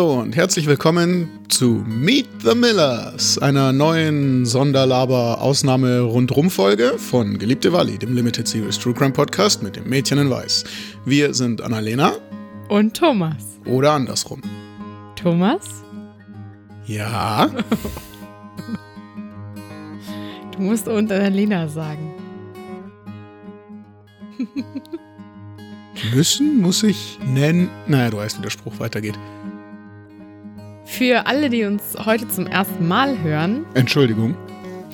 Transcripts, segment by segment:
und herzlich willkommen zu Meet the Millers, einer neuen Sonderlaber-Ausnahme-Rundrum-Folge von Geliebte Wally, dem Limited Series True Crime Podcast mit dem Mädchen in Weiß. Wir sind Annalena. Und Thomas. Oder andersrum. Thomas? Ja. du musst und Annalena sagen. Müssen muss ich nennen. Naja, du weißt, wie der Spruch weitergeht. Für alle, die uns heute zum ersten Mal hören. Entschuldigung.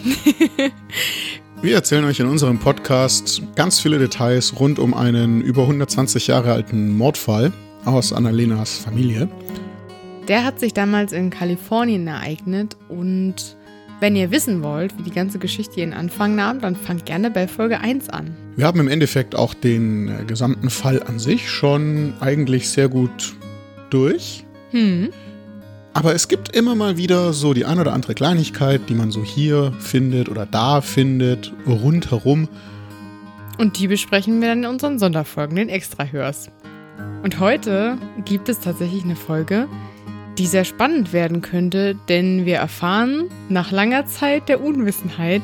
Wir erzählen euch in unserem Podcast ganz viele Details rund um einen über 120 Jahre alten Mordfall aus Annalenas Familie. Der hat sich damals in Kalifornien ereignet und wenn ihr wissen wollt, wie die ganze Geschichte ihren Anfang nahm, dann fangt gerne bei Folge 1 an. Wir haben im Endeffekt auch den äh, gesamten Fall an sich schon eigentlich sehr gut durch. Hm. Aber es gibt immer mal wieder so die ein oder andere Kleinigkeit, die man so hier findet oder da findet, rundherum. Und die besprechen wir dann in unseren Sonderfolgen, den Extra-Hörs. Und heute gibt es tatsächlich eine Folge, die sehr spannend werden könnte, denn wir erfahren nach langer Zeit der Unwissenheit,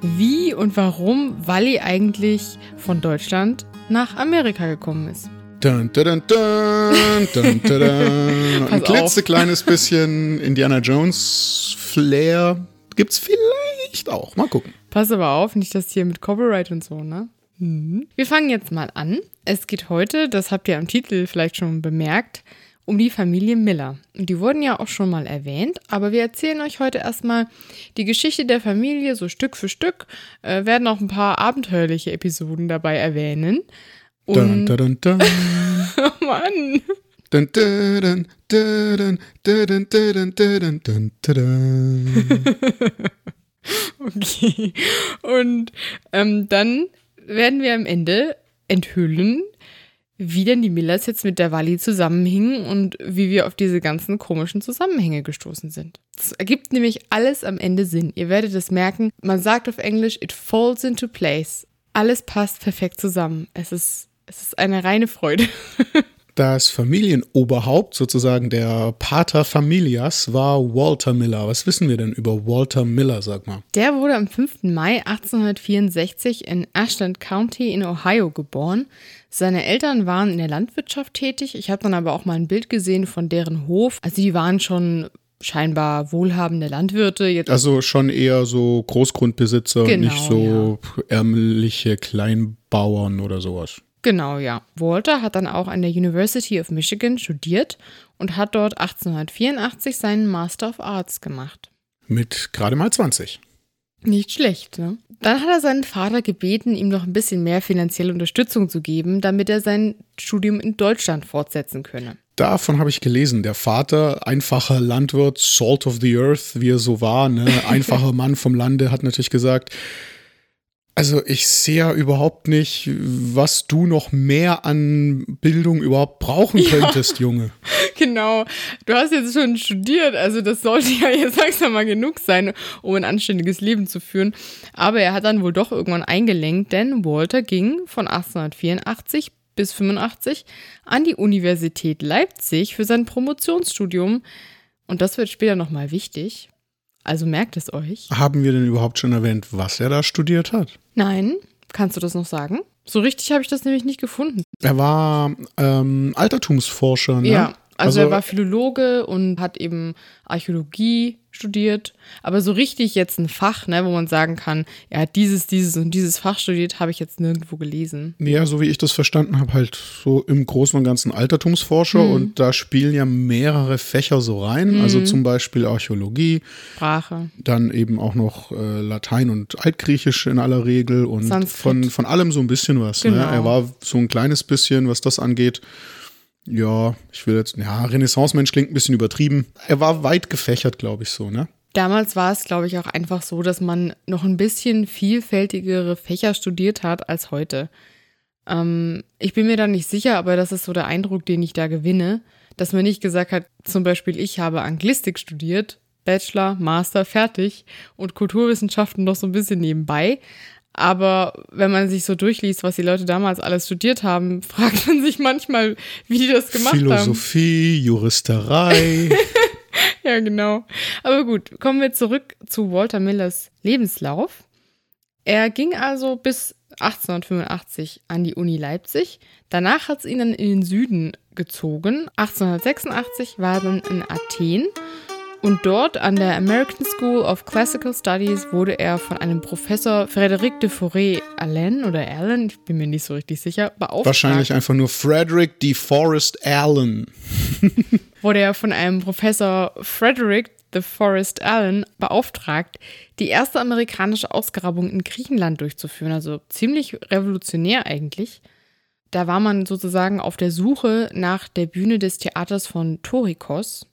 wie und warum Wally eigentlich von Deutschland nach Amerika gekommen ist. Dun, dun, dun. Ein klitzekleines bisschen Indiana Jones Flair gibt's vielleicht auch. Mal gucken. Pass aber auf, nicht das hier mit Copyright und so, ne? Mhm. Wir fangen jetzt mal an. Es geht heute, das habt ihr am Titel vielleicht schon bemerkt, um die Familie Miller. Die wurden ja auch schon mal erwähnt, aber wir erzählen euch heute erstmal die Geschichte der Familie so Stück für Stück, äh, werden auch ein paar abenteuerliche Episoden dabei erwähnen. Dun, dun, dun, oh Mann. Okay. Und ähm, dann werden wir am Ende enthüllen, wie denn die Millers jetzt mit der Wally zusammenhingen und wie wir auf diese ganzen komischen Zusammenhänge gestoßen sind. Es ergibt nämlich alles am Ende Sinn. Ihr werdet es merken, man sagt auf Englisch, it falls into place. Alles passt perfekt zusammen. Es ist es ist eine reine Freude. Das Familienoberhaupt, sozusagen der Pater Familias, war Walter Miller. Was wissen wir denn über Walter Miller, sag mal? Der wurde am 5. Mai 1864 in Ashland County in Ohio geboren. Seine Eltern waren in der Landwirtschaft tätig. Ich habe dann aber auch mal ein Bild gesehen von deren Hof. Also die waren schon scheinbar wohlhabende Landwirte. Jetzt also schon eher so Großgrundbesitzer, genau, nicht so ja. ärmliche Kleinbauern oder sowas. Genau, ja. Walter hat dann auch an der University of Michigan studiert und hat dort 1884 seinen Master of Arts gemacht. Mit gerade mal 20. Nicht schlecht, ne? Dann hat er seinen Vater gebeten, ihm noch ein bisschen mehr finanzielle Unterstützung zu geben, damit er sein Studium in Deutschland fortsetzen könne. Davon habe ich gelesen. Der Vater, einfacher Landwirt, Salt of the Earth, wie er so war, ne? einfacher Mann vom Lande, hat natürlich gesagt, also ich sehe ja überhaupt nicht, was du noch mehr an Bildung überhaupt brauchen könntest, ja, Junge. Genau. Du hast jetzt schon studiert, also das sollte ja jetzt langsam mal genug sein, um ein anständiges Leben zu führen. Aber er hat dann wohl doch irgendwann eingelenkt, denn Walter ging von 1884 bis 85 an die Universität Leipzig für sein Promotionsstudium. Und das wird später nochmal wichtig. Also merkt es euch. Haben wir denn überhaupt schon erwähnt, was er da studiert hat? Nein. Kannst du das noch sagen? So richtig habe ich das nämlich nicht gefunden. Er war ähm, Altertumsforscher, ne? Ja, also, also er war Philologe und hat eben Archäologie studiert, aber so richtig jetzt ein Fach, ne, wo man sagen kann, er hat dieses, dieses und dieses Fach studiert, habe ich jetzt nirgendwo gelesen. Ja, so wie ich das verstanden habe, halt so im Großen und Ganzen Altertumsforscher mhm. und da spielen ja mehrere Fächer so rein, mhm. also zum Beispiel Archäologie, Sprache, dann eben auch noch äh, Latein und Altgriechisch in aller Regel und von, von allem so ein bisschen was. Ne? Genau. Ne? Er war so ein kleines bisschen, was das angeht ja, ich will jetzt, ja, Renaissance-Mensch klingt ein bisschen übertrieben. Er war weit gefächert, glaube ich, so, ne? Damals war es, glaube ich, auch einfach so, dass man noch ein bisschen vielfältigere Fächer studiert hat als heute. Ähm, ich bin mir da nicht sicher, aber das ist so der Eindruck, den ich da gewinne, dass man nicht gesagt hat, zum Beispiel, ich habe Anglistik studiert, Bachelor, Master, fertig und Kulturwissenschaften noch so ein bisschen nebenbei. Aber wenn man sich so durchliest, was die Leute damals alles studiert haben, fragt man sich manchmal, wie die das gemacht Philosophie, haben. Philosophie, Juristerei. ja, genau. Aber gut, kommen wir zurück zu Walter Millers Lebenslauf. Er ging also bis 1885 an die Uni Leipzig. Danach hat es ihn dann in den Süden gezogen. 1886 war er dann in Athen und dort an der American School of Classical Studies wurde er von einem Professor Frederic de Forêt Allen oder Allen, ich bin mir nicht so richtig sicher, beauftragt. Wahrscheinlich einfach nur Frederick de Forest Allen. wurde er von einem Professor Frederick de Forest Allen beauftragt, die erste amerikanische Ausgrabung in Griechenland durchzuführen. Also ziemlich revolutionär eigentlich. Da war man sozusagen auf der Suche nach der Bühne des Theaters von Torikos.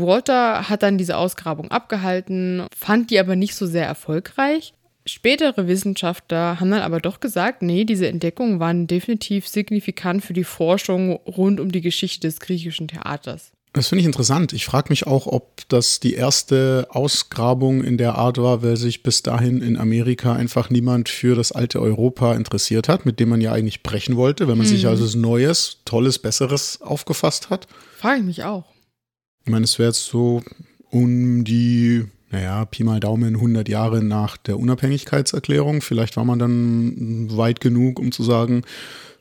Walter hat dann diese Ausgrabung abgehalten, fand die aber nicht so sehr erfolgreich. Spätere Wissenschaftler haben dann aber doch gesagt, nee, diese Entdeckungen waren definitiv signifikant für die Forschung rund um die Geschichte des griechischen Theaters. Das finde ich interessant. Ich frage mich auch, ob das die erste Ausgrabung in der Art war, weil sich bis dahin in Amerika einfach niemand für das alte Europa interessiert hat, mit dem man ja eigentlich brechen wollte, wenn man hm. sich also Neues, Tolles, Besseres aufgefasst hat. Frage ich mich auch. Ich meine, es wäre jetzt so um die, naja, Pi mal Daumen 100 Jahre nach der Unabhängigkeitserklärung. Vielleicht war man dann weit genug, um zu sagen,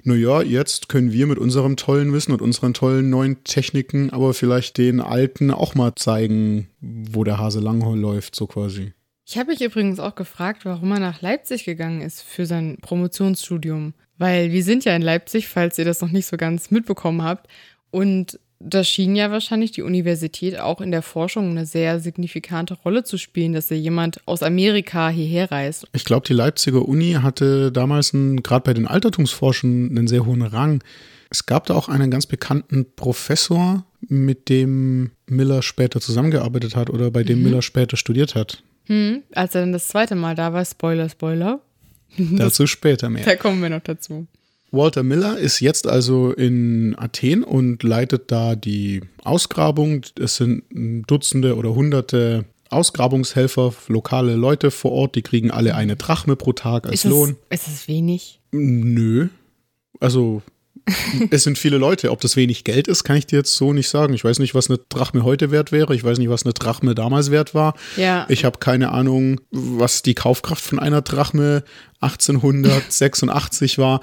naja, jetzt können wir mit unserem tollen Wissen und unseren tollen neuen Techniken aber vielleicht den Alten auch mal zeigen, wo der Hase lang läuft, so quasi. Ich habe mich übrigens auch gefragt, warum er nach Leipzig gegangen ist für sein Promotionsstudium. Weil wir sind ja in Leipzig, falls ihr das noch nicht so ganz mitbekommen habt. Und da schien ja wahrscheinlich die Universität auch in der Forschung eine sehr signifikante Rolle zu spielen, dass da jemand aus Amerika hierher reist. Ich glaube, die Leipziger Uni hatte damals gerade bei den Altertumsforschern einen sehr hohen Rang. Es gab da auch einen ganz bekannten Professor, mit dem Miller später zusammengearbeitet hat oder bei dem mhm. Miller später studiert hat. Hm, als er dann das zweite Mal da war, Spoiler, Spoiler. Dazu später mehr. Da kommen wir noch dazu. Walter Miller ist jetzt also in Athen und leitet da die Ausgrabung. Es sind Dutzende oder Hunderte Ausgrabungshelfer, lokale Leute vor Ort, die kriegen alle eine Drachme pro Tag als ist Lohn. ist es wenig? Nö. Also es sind viele Leute. Ob das wenig Geld ist, kann ich dir jetzt so nicht sagen. Ich weiß nicht, was eine Drachme heute wert wäre. Ich weiß nicht, was eine Drachme damals wert war. Ja. Ich habe keine Ahnung, was die Kaufkraft von einer Drachme 1886 war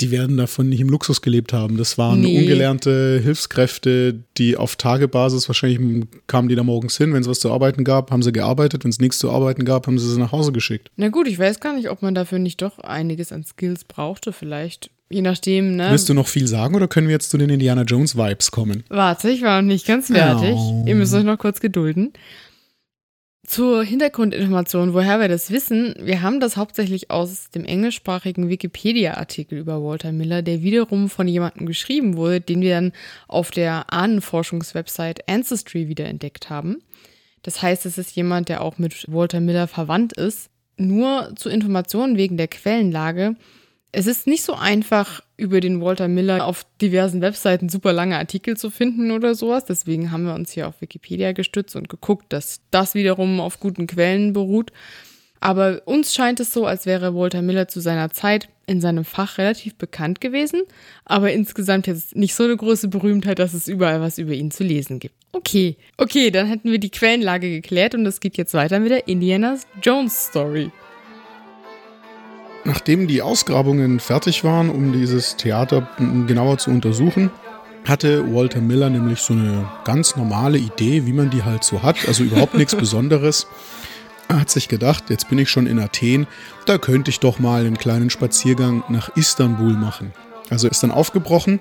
die werden davon nicht im Luxus gelebt haben. Das waren nee. ungelernte Hilfskräfte, die auf Tagebasis, wahrscheinlich kamen die da morgens hin, wenn es was zu arbeiten gab, haben sie gearbeitet, wenn es nichts zu arbeiten gab, haben sie sie nach Hause geschickt. Na gut, ich weiß gar nicht, ob man dafür nicht doch einiges an Skills brauchte, vielleicht. Je nachdem, ne? Willst du noch viel sagen oder können wir jetzt zu den Indiana Jones Vibes kommen? Warte, ich war noch nicht ganz fertig. Oh. Ihr müsst euch noch kurz gedulden. Zur Hintergrundinformation, woher wir das wissen, wir haben das hauptsächlich aus dem englischsprachigen Wikipedia-Artikel über Walter Miller, der wiederum von jemandem geschrieben wurde, den wir dann auf der Ahnenforschungswebsite Ancestry wiederentdeckt haben. Das heißt, es ist jemand, der auch mit Walter Miller verwandt ist. Nur zur Information wegen der Quellenlage. Es ist nicht so einfach, über den Walter Miller auf diversen Webseiten super lange Artikel zu finden oder sowas. Deswegen haben wir uns hier auf Wikipedia gestützt und geguckt, dass das wiederum auf guten Quellen beruht. Aber uns scheint es so, als wäre Walter Miller zu seiner Zeit in seinem Fach relativ bekannt gewesen, aber insgesamt jetzt nicht so eine große Berühmtheit, dass es überall was über ihn zu lesen gibt. Okay, okay, dann hätten wir die Quellenlage geklärt und es geht jetzt weiter mit der Indiana Jones Story. Nachdem die Ausgrabungen fertig waren, um dieses Theater genauer zu untersuchen, hatte Walter Miller nämlich so eine ganz normale Idee, wie man die halt so hat, also überhaupt nichts Besonderes. Er hat sich gedacht, jetzt bin ich schon in Athen, da könnte ich doch mal einen kleinen Spaziergang nach Istanbul machen. Also ist dann aufgebrochen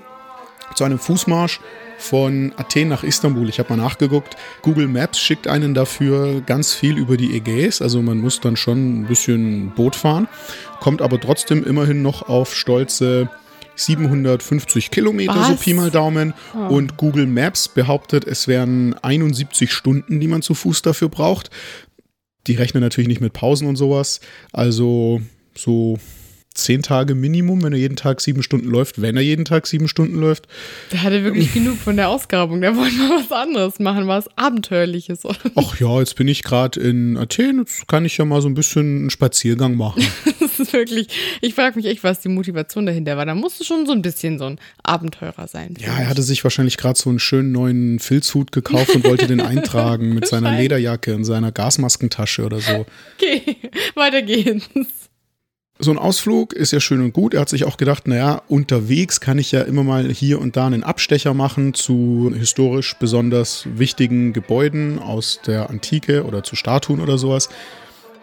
zu einem Fußmarsch von Athen nach Istanbul. Ich habe mal nachgeguckt. Google Maps schickt einen dafür ganz viel über die Ägäis. Also man muss dann schon ein bisschen Boot fahren, kommt aber trotzdem immerhin noch auf stolze 750 Kilometer, Was? so Pi mal Daumen. Oh. Und Google Maps behauptet, es wären 71 Stunden, die man zu Fuß dafür braucht. Die rechnen natürlich nicht mit Pausen und sowas. Also so zehn Tage Minimum, wenn er jeden Tag sieben Stunden läuft, wenn er jeden Tag sieben Stunden läuft. Der hatte wirklich genug von der Ausgrabung. Der wollte mal was anderes machen, was Abenteuerliches. Ach ja, jetzt bin ich gerade in Athen, jetzt kann ich ja mal so ein bisschen einen Spaziergang machen. ist wirklich, ich frage mich echt, was die Motivation dahinter war. Da musste schon so ein bisschen so ein Abenteurer sein. Ja, er hatte sich wahrscheinlich gerade so einen schönen neuen Filzhut gekauft und wollte den eintragen mit seiner Lederjacke und seiner Gasmaskentasche oder so. Okay, weiter geht's. So ein Ausflug ist ja schön und gut. Er hat sich auch gedacht, naja, unterwegs kann ich ja immer mal hier und da einen Abstecher machen zu historisch besonders wichtigen Gebäuden aus der Antike oder zu Statuen oder sowas.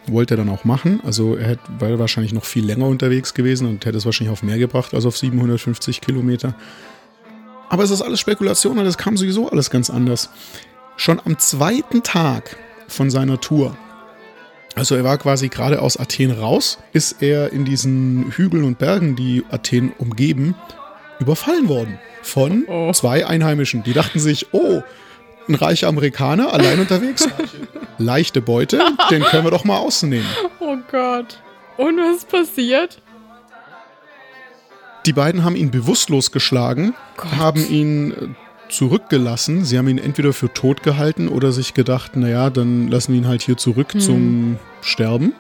Wollte er dann auch machen. Also er hätte, wäre wahrscheinlich noch viel länger unterwegs gewesen und hätte es wahrscheinlich auf mehr gebracht als auf 750 Kilometer. Aber es ist alles Spekulation und es kam sowieso alles ganz anders. Schon am zweiten Tag von seiner Tour also er war quasi gerade aus Athen raus, ist er in diesen Hügeln und Bergen, die Athen umgeben, überfallen worden von oh. zwei Einheimischen. Die dachten sich, oh, ein reicher Amerikaner, allein unterwegs. Leichte Beute, den können wir doch mal ausnehmen. Oh Gott. Und was ist passiert? Die beiden haben ihn bewusstlos geschlagen, Gott. haben ihn zurückgelassen. Sie haben ihn entweder für tot gehalten oder sich gedacht, naja, dann lassen wir ihn halt hier zurück hm. zum Sterben.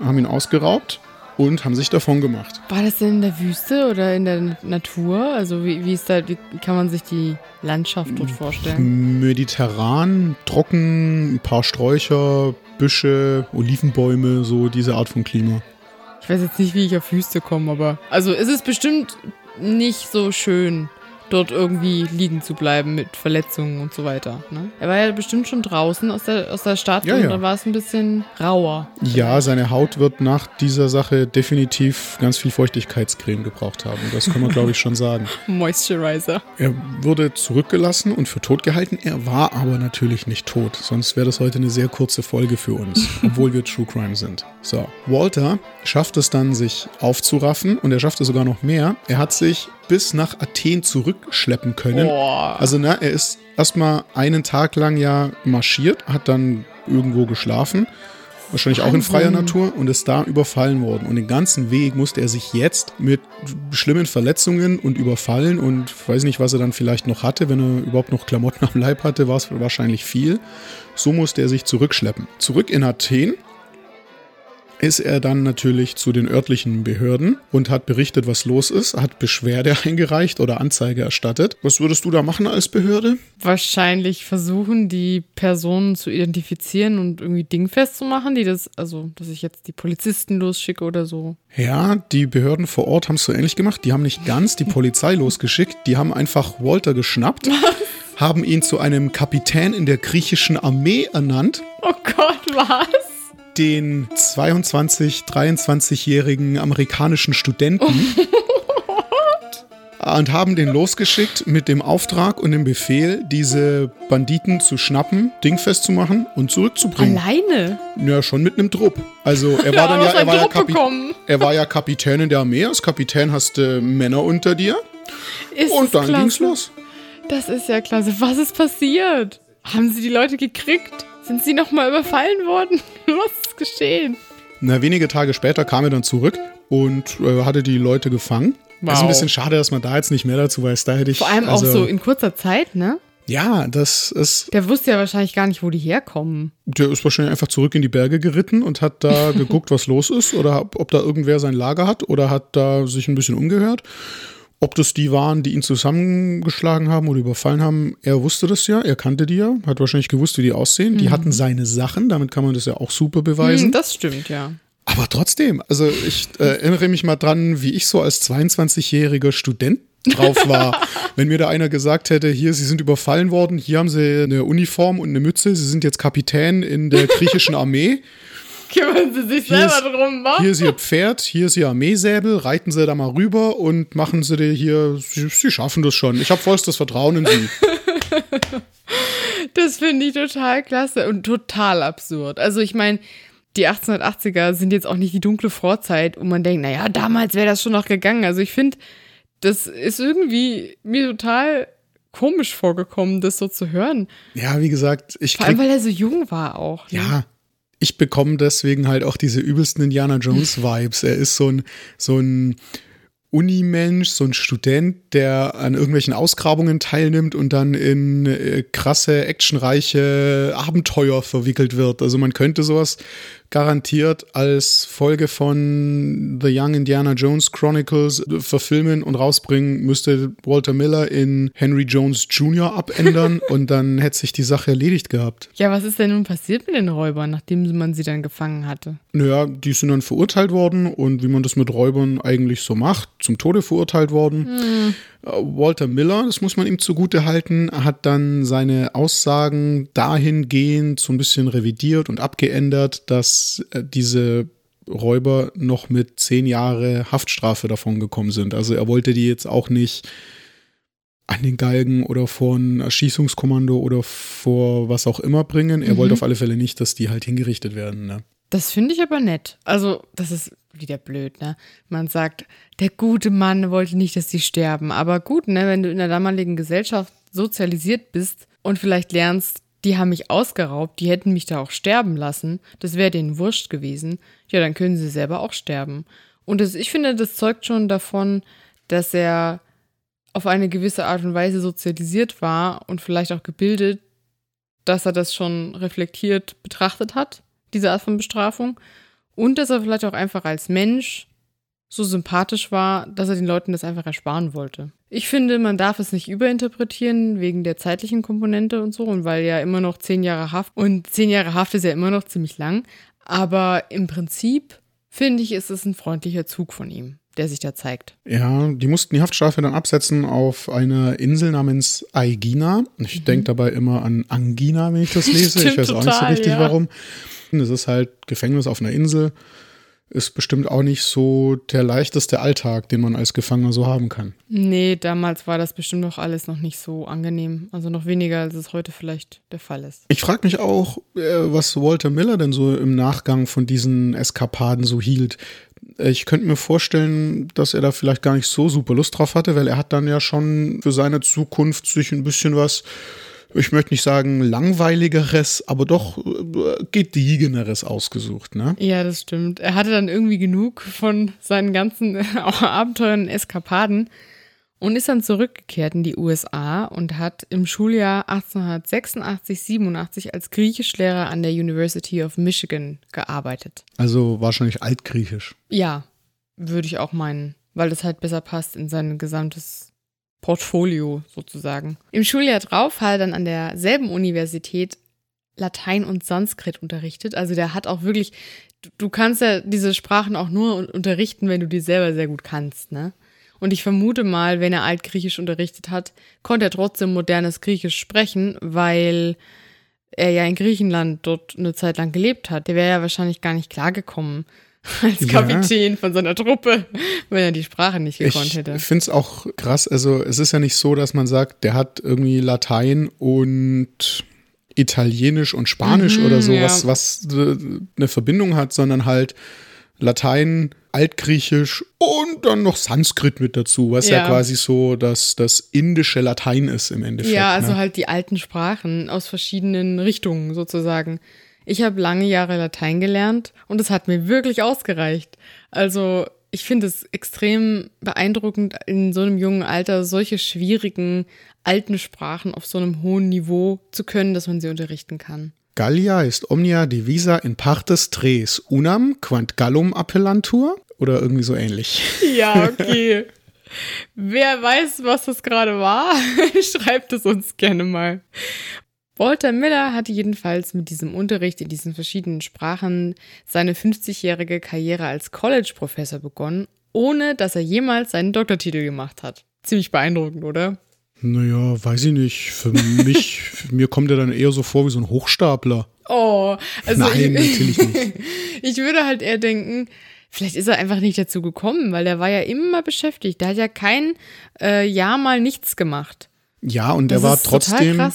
Haben ihn ausgeraubt und haben sich davon gemacht. War das denn in der Wüste oder in der Natur? Also wie, wie ist da, wie kann man sich die Landschaft dort vorstellen? Mediterran, trocken, ein paar Sträucher, Büsche, Olivenbäume, so diese Art von Klima. Ich weiß jetzt nicht, wie ich auf Wüste komme, aber also es ist bestimmt nicht so schön dort irgendwie liegen zu bleiben mit Verletzungen und so weiter. Ne? Er war ja bestimmt schon draußen aus der, aus der Stadt ja, und ja. da war es ein bisschen rauer. Ja, seine Haut wird nach dieser Sache definitiv ganz viel Feuchtigkeitscreme gebraucht haben. Das kann man, glaube ich, schon sagen. Moisturizer. Er wurde zurückgelassen und für tot gehalten. Er war aber natürlich nicht tot. Sonst wäre das heute eine sehr kurze Folge für uns, obwohl wir True Crime sind. So, Walter schafft es dann, sich aufzuraffen und er schafft es sogar noch mehr. Er hat sich bis nach Athen zurückschleppen können. Oh. Also, na, er ist erstmal einen Tag lang ja marschiert, hat dann irgendwo geschlafen, wahrscheinlich Wahnsinn. auch in freier Natur und ist da überfallen worden. Und den ganzen Weg musste er sich jetzt mit schlimmen Verletzungen und Überfallen und weiß nicht, was er dann vielleicht noch hatte, wenn er überhaupt noch Klamotten am Leib hatte, war es wahrscheinlich viel. So musste er sich zurückschleppen. Zurück in Athen ist er dann natürlich zu den örtlichen Behörden und hat berichtet, was los ist, hat Beschwerde eingereicht oder Anzeige erstattet. Was würdest du da machen als Behörde? Wahrscheinlich versuchen, die Personen zu identifizieren und irgendwie dingfest zu machen, die das, also, dass ich jetzt die Polizisten losschicke oder so. Ja, die Behörden vor Ort haben es so ähnlich gemacht. Die haben nicht ganz die Polizei losgeschickt, die haben einfach Walter geschnappt. haben ihn zu einem Kapitän in der griechischen Armee ernannt. Oh Gott, was? Den 22, 23-jährigen amerikanischen Studenten und haben den losgeschickt mit dem Auftrag und dem Befehl, diese Banditen zu schnappen, dingfest zu machen und zurückzubringen. Alleine? Ja, schon mit einem Trupp. Also er war dann ja, er war ja, Kapi er war ja Kapitän in der Armee. Als Kapitän hast du Männer unter dir. Ist und dann klasse. ging's los. Das ist ja klasse. Was ist passiert? Haben sie die Leute gekriegt? Sind sie nochmal überfallen worden? Was ist geschehen? Na, wenige Tage später kam er dann zurück und äh, hatte die Leute gefangen. Wow. ist ein bisschen schade, dass man da jetzt nicht mehr dazu weiß. Da hätte ich. Vor allem also, auch so in kurzer Zeit, ne? Ja, das ist. Der wusste ja wahrscheinlich gar nicht, wo die herkommen. Der ist wahrscheinlich einfach zurück in die Berge geritten und hat da geguckt, was los ist oder ob da irgendwer sein Lager hat oder hat da sich ein bisschen umgehört. Ob das die waren, die ihn zusammengeschlagen haben oder überfallen haben, er wusste das ja, er kannte die ja, hat wahrscheinlich gewusst, wie die aussehen. Mhm. Die hatten seine Sachen, damit kann man das ja auch super beweisen. Mhm, das stimmt, ja. Aber trotzdem, also ich äh, erinnere mich mal dran, wie ich so als 22-jähriger Student drauf war. Wenn mir da einer gesagt hätte, hier, Sie sind überfallen worden, hier haben Sie eine Uniform und eine Mütze, Sie sind jetzt Kapitän in der griechischen Armee. Kümmern Sie sich hier selber ist, drum, wa? Hier ist Ihr Pferd, hier ist Ihr Armeesäbel, reiten Sie da mal rüber und machen Sie dir hier, Sie, Sie schaffen das schon. Ich habe vollstes Vertrauen in Sie. das finde ich total klasse und total absurd. Also ich meine, die 1880er sind jetzt auch nicht die dunkle Vorzeit, wo man denkt, naja, damals wäre das schon noch gegangen. Also ich finde, das ist irgendwie mir total komisch vorgekommen, das so zu hören. Ja, wie gesagt, ich. Vor allem, weil er so jung war auch. Ne? Ja, ich bekomme deswegen halt auch diese übelsten Indiana Jones Vibes. Er ist so ein, so ein Unimensch, so ein Student, der an irgendwelchen Ausgrabungen teilnimmt und dann in äh, krasse, actionreiche Abenteuer verwickelt wird. Also man könnte sowas garantiert als Folge von The Young Indiana Jones Chronicles verfilmen und rausbringen, müsste Walter Miller in Henry Jones Jr. abändern und dann hätte sich die Sache erledigt gehabt. Ja, was ist denn nun passiert mit den Räubern, nachdem man sie dann gefangen hatte? Naja, die sind dann verurteilt worden und wie man das mit Räubern eigentlich so macht, zum Tode verurteilt worden. Hm. Walter Miller, das muss man ihm zugute halten, hat dann seine Aussagen dahingehend so ein bisschen revidiert und abgeändert, dass äh, diese Räuber noch mit zehn Jahre Haftstrafe davon gekommen sind. Also er wollte die jetzt auch nicht an den Galgen oder vor ein Erschießungskommando oder vor was auch immer bringen. Er mhm. wollte auf alle Fälle nicht, dass die halt hingerichtet werden. Ne? Das finde ich aber nett. Also, das ist wieder blöd, ne? Man sagt, der gute Mann wollte nicht, dass sie sterben. Aber gut, ne, wenn du in der damaligen Gesellschaft sozialisiert bist und vielleicht lernst, die haben mich ausgeraubt, die hätten mich da auch sterben lassen, das wäre denen wurscht gewesen, ja, dann können sie selber auch sterben. Und das, ich finde, das zeugt schon davon, dass er auf eine gewisse Art und Weise sozialisiert war und vielleicht auch gebildet, dass er das schon reflektiert betrachtet hat, diese Art von Bestrafung. Und dass er vielleicht auch einfach als Mensch so sympathisch war, dass er den Leuten das einfach ersparen wollte. Ich finde, man darf es nicht überinterpretieren wegen der zeitlichen Komponente und so und weil ja immer noch zehn Jahre Haft und zehn Jahre Haft ist ja immer noch ziemlich lang. Aber im Prinzip finde ich, ist es ein freundlicher Zug von ihm, der sich da zeigt. Ja, die mussten die Haftstrafe dann absetzen auf einer Insel namens Aegina. Ich mhm. denke dabei immer an Angina, wenn ich das lese. ich weiß total, auch nicht so richtig ja. warum. Es ist halt Gefängnis auf einer Insel ist bestimmt auch nicht so der leichteste Alltag, den man als Gefangener so haben kann. Nee, damals war das bestimmt noch alles noch nicht so angenehm. Also noch weniger, als es heute vielleicht der Fall ist. Ich frage mich auch, äh, was Walter Miller denn so im Nachgang von diesen Eskapaden so hielt. Ich könnte mir vorstellen, dass er da vielleicht gar nicht so super Lust drauf hatte, weil er hat dann ja schon für seine Zukunft sich ein bisschen was ich möchte nicht sagen langweiligeres, aber doch äh, gediegeneres ausgesucht, ne? Ja, das stimmt. Er hatte dann irgendwie genug von seinen ganzen Abenteuern und Eskapaden und ist dann zurückgekehrt in die USA und hat im Schuljahr 1886, 87 als Griechischlehrer an der University of Michigan gearbeitet. Also wahrscheinlich altgriechisch. Ja, würde ich auch meinen, weil das halt besser passt in sein gesamtes Portfolio sozusagen. Im Schuljahr drauf hat er dann an derselben Universität Latein und Sanskrit unterrichtet. Also der hat auch wirklich, du kannst ja diese Sprachen auch nur unterrichten, wenn du die selber sehr gut kannst, ne? Und ich vermute mal, wenn er Altgriechisch unterrichtet hat, konnte er trotzdem modernes Griechisch sprechen, weil er ja in Griechenland dort eine Zeit lang gelebt hat. Der wäre ja wahrscheinlich gar nicht klargekommen als Kapitän ja. von seiner Truppe, wenn er die Sprache nicht gekonnt hätte. Ich finde es auch krass. Also, es ist ja nicht so, dass man sagt, der hat irgendwie Latein und Italienisch und Spanisch mhm, oder sowas, ja. was eine Verbindung hat, sondern halt Latein, Altgriechisch und dann noch Sanskrit mit dazu, was ja, ja quasi so das, das indische Latein ist im Endeffekt. Ja, also ne? halt die alten Sprachen aus verschiedenen Richtungen sozusagen. Ich habe lange Jahre Latein gelernt und es hat mir wirklich ausgereicht. Also ich finde es extrem beeindruckend, in so einem jungen Alter solche schwierigen alten Sprachen auf so einem hohen Niveau zu können, dass man sie unterrichten kann. Gallia ist omnia divisa in partes tres unam quant gallum appellantur oder irgendwie so ähnlich. Ja, okay. Wer weiß, was das gerade war, schreibt es uns gerne mal. Walter Miller hatte jedenfalls mit diesem Unterricht in diesen verschiedenen Sprachen seine 50-jährige Karriere als College-Professor begonnen, ohne dass er jemals seinen Doktortitel gemacht hat. Ziemlich beeindruckend, oder? Naja, weiß ich nicht. Für mich, mir kommt er dann eher so vor wie so ein Hochstapler. Oh, also. Nein, ich, natürlich nicht. ich würde halt eher denken, vielleicht ist er einfach nicht dazu gekommen, weil er war ja immer beschäftigt. Der hat ja kein äh, Jahr mal nichts gemacht. Ja, und das er war trotzdem,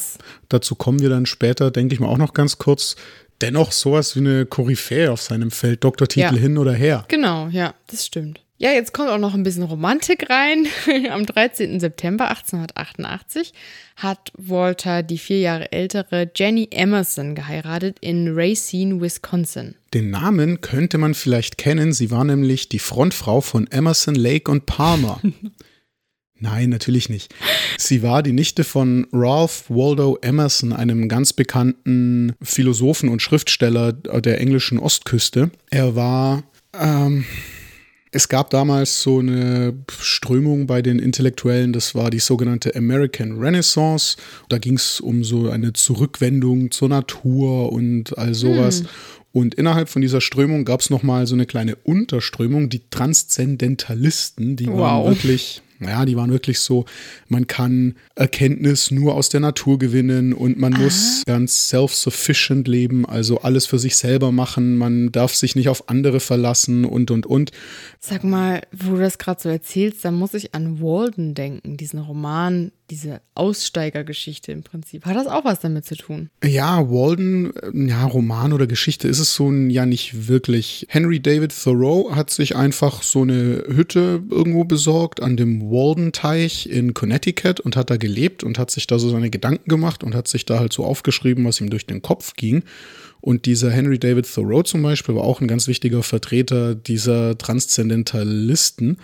dazu kommen wir dann später, denke ich mal auch noch ganz kurz, dennoch sowas wie eine Koryphäe auf seinem Feld, Doktortitel ja. hin oder her. Genau, ja, das stimmt. Ja, jetzt kommt auch noch ein bisschen Romantik rein. Am 13. September 1888 hat Walter die vier Jahre ältere Jenny Emerson geheiratet in Racine, Wisconsin. Den Namen könnte man vielleicht kennen. Sie war nämlich die Frontfrau von Emerson, Lake und Palmer. Nein, natürlich nicht. Sie war die Nichte von Ralph Waldo Emerson, einem ganz bekannten Philosophen und Schriftsteller der englischen Ostküste. Er war ähm, es gab damals so eine Strömung bei den Intellektuellen, das war die sogenannte American Renaissance. Da ging es um so eine Zurückwendung zur Natur und all sowas. Hm. Und innerhalb von dieser Strömung gab es nochmal so eine kleine Unterströmung, die Transzendentalisten, die wow. waren wirklich ja, die waren wirklich so, man kann Erkenntnis nur aus der Natur gewinnen und man Aha. muss ganz self-sufficient leben, also alles für sich selber machen, man darf sich nicht auf andere verlassen und, und, und. Sag mal, wo du das gerade so erzählst, da muss ich an Walden denken, diesen Roman, diese Aussteigergeschichte im Prinzip. Hat das auch was damit zu tun? Ja, Walden, ja, Roman oder Geschichte ist es so ja nicht wirklich. Henry David Thoreau hat sich einfach so eine Hütte irgendwo besorgt an dem Walden-Teich in Connecticut und hat da gelebt und hat sich da so seine Gedanken gemacht und hat sich da halt so aufgeschrieben, was ihm durch den Kopf ging. Und dieser Henry David Thoreau zum Beispiel war auch ein ganz wichtiger Vertreter dieser Transzendentalisten.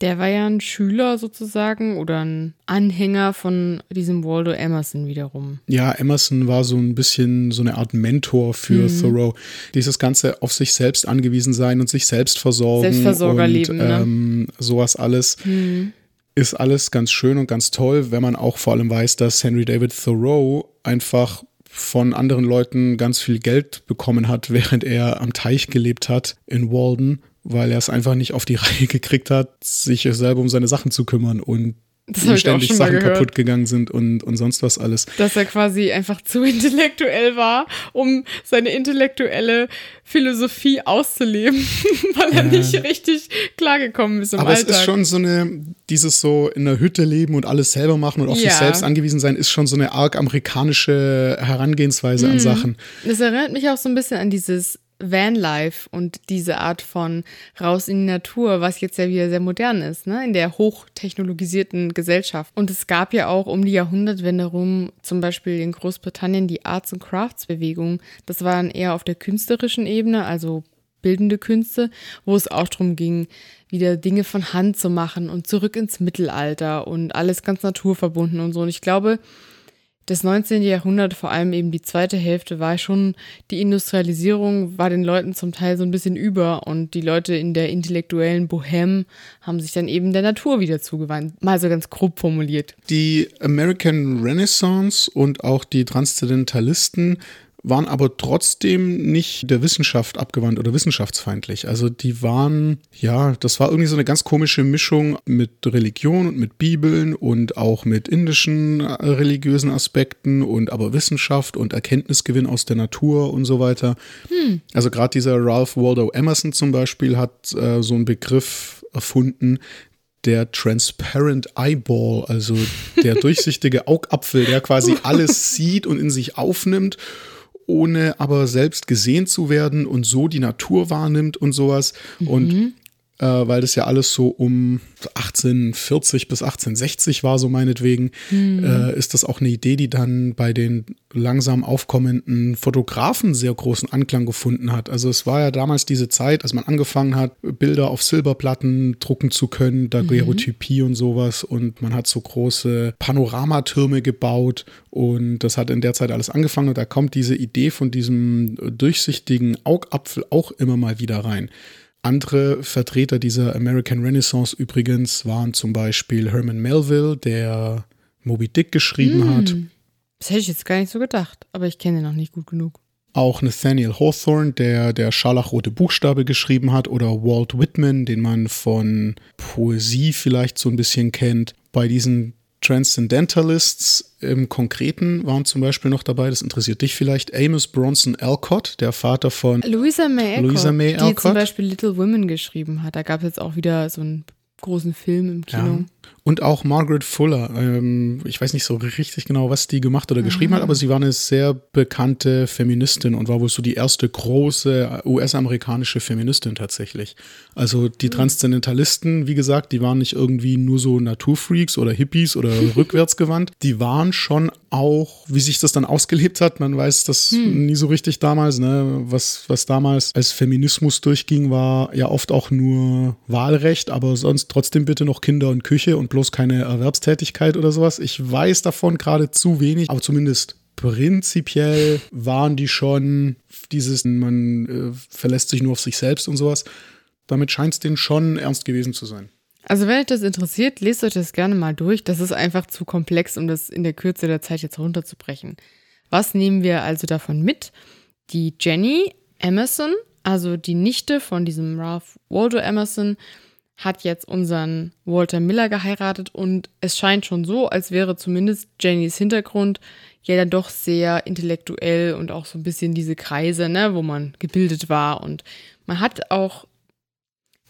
Der war ja ein Schüler sozusagen oder ein Anhänger von diesem Waldo Emerson wiederum. Ja, Emerson war so ein bisschen so eine Art Mentor für mhm. Thoreau. Dieses Ganze auf sich selbst angewiesen sein und sich selbst versorgen. Selbstversorgerleben, und, ähm, ne? Sowas alles. Mhm. Ist alles ganz schön und ganz toll, wenn man auch vor allem weiß, dass Henry David Thoreau einfach von anderen Leuten ganz viel Geld bekommen hat, während er am Teich gelebt hat in Walden weil er es einfach nicht auf die Reihe gekriegt hat, sich selber um seine Sachen zu kümmern und das ständig Sachen kaputt gegangen sind und, und sonst was alles. Dass er quasi einfach zu intellektuell war, um seine intellektuelle Philosophie auszuleben, weil er ja. nicht richtig klargekommen ist im Aber Alltag. es ist schon so eine, dieses so in der Hütte leben und alles selber machen und auf ja. sich selbst angewiesen sein, ist schon so eine arg amerikanische Herangehensweise mhm. an Sachen. Das erinnert mich auch so ein bisschen an dieses Vanlife und diese Art von raus in die Natur, was jetzt ja wieder sehr modern ist, ne, in der hochtechnologisierten Gesellschaft. Und es gab ja auch um die Jahrhundertwende rum, zum Beispiel in Großbritannien, die Arts and Crafts Bewegung. Das war dann eher auf der künstlerischen Ebene, also bildende Künste, wo es auch darum ging, wieder Dinge von Hand zu machen und zurück ins Mittelalter und alles ganz naturverbunden und so. Und ich glaube, das 19. Jahrhundert, vor allem eben die zweite Hälfte, war schon die Industrialisierung, war den Leuten zum Teil so ein bisschen über und die Leute in der intellektuellen Bohème haben sich dann eben der Natur wieder zugewandt. Mal so ganz grob formuliert. Die American Renaissance und auch die Transzendentalisten waren aber trotzdem nicht der Wissenschaft abgewandt oder wissenschaftsfeindlich. Also die waren, ja, das war irgendwie so eine ganz komische Mischung mit Religion und mit Bibeln und auch mit indischen äh, religiösen Aspekten und aber Wissenschaft und Erkenntnisgewinn aus der Natur und so weiter. Hm. Also gerade dieser Ralph Waldo Emerson zum Beispiel hat äh, so einen Begriff erfunden, der Transparent Eyeball, also der durchsichtige Augapfel, der quasi alles sieht und in sich aufnimmt ohne aber selbst gesehen zu werden und so die Natur wahrnimmt und sowas. Mhm. Und äh, weil das ja alles so um 1840 bis 1860 war, so meinetwegen, mhm. äh, ist das auch eine Idee, die dann bei den langsam aufkommenden Fotografen sehr großen Anklang gefunden hat. Also es war ja damals diese Zeit, als man angefangen hat, Bilder auf Silberplatten drucken zu können, Daguerreotypie mhm. und sowas und man hat so große Panoramatürme gebaut und das hat in der Zeit alles angefangen und da kommt diese Idee von diesem durchsichtigen Augapfel auch immer mal wieder rein. Andere Vertreter dieser American Renaissance übrigens waren zum Beispiel Herman Melville, der Moby Dick geschrieben mm. hat. Das hätte ich jetzt gar nicht so gedacht, aber ich kenne ihn noch nicht gut genug. Auch Nathaniel Hawthorne, der der Scharlachrote Buchstabe geschrieben hat, oder Walt Whitman, den man von Poesie vielleicht so ein bisschen kennt. Bei diesen Transcendentalists im Konkreten waren zum Beispiel noch dabei, das interessiert dich vielleicht, Amos Bronson Alcott, der Vater von Louisa May Alcott, Louisa May Alcott. die zum Beispiel Little Women geschrieben hat. Da gab es jetzt auch wieder so einen großen Film im Kino. Ja. Und auch Margaret Fuller. Ähm, ich weiß nicht so richtig genau, was die gemacht oder geschrieben mhm. hat, aber sie war eine sehr bekannte Feministin und war wohl so die erste große US-amerikanische Feministin tatsächlich. Also die mhm. Transzendentalisten, wie gesagt, die waren nicht irgendwie nur so Naturfreaks oder Hippies oder rückwärtsgewandt. Die waren schon auch, wie sich das dann ausgelebt hat, man weiß das mhm. nie so richtig damals, ne? was, was damals als Feminismus durchging, war ja oft auch nur Wahlrecht, aber sonst trotzdem bitte noch Kinder und Küche und bloß keine Erwerbstätigkeit oder sowas. Ich weiß davon gerade zu wenig, aber zumindest prinzipiell waren die schon dieses, man äh, verlässt sich nur auf sich selbst und sowas. Damit scheint es denen schon ernst gewesen zu sein. Also wenn euch das interessiert, lest euch das gerne mal durch. Das ist einfach zu komplex, um das in der Kürze der Zeit jetzt runterzubrechen. Was nehmen wir also davon mit? Die Jenny Emerson, also die Nichte von diesem Ralph Waldo Emerson, hat jetzt unseren Walter Miller geheiratet und es scheint schon so, als wäre zumindest Jennys Hintergrund ja dann doch sehr intellektuell und auch so ein bisschen diese Kreise, ne, wo man gebildet war. Und man hat auch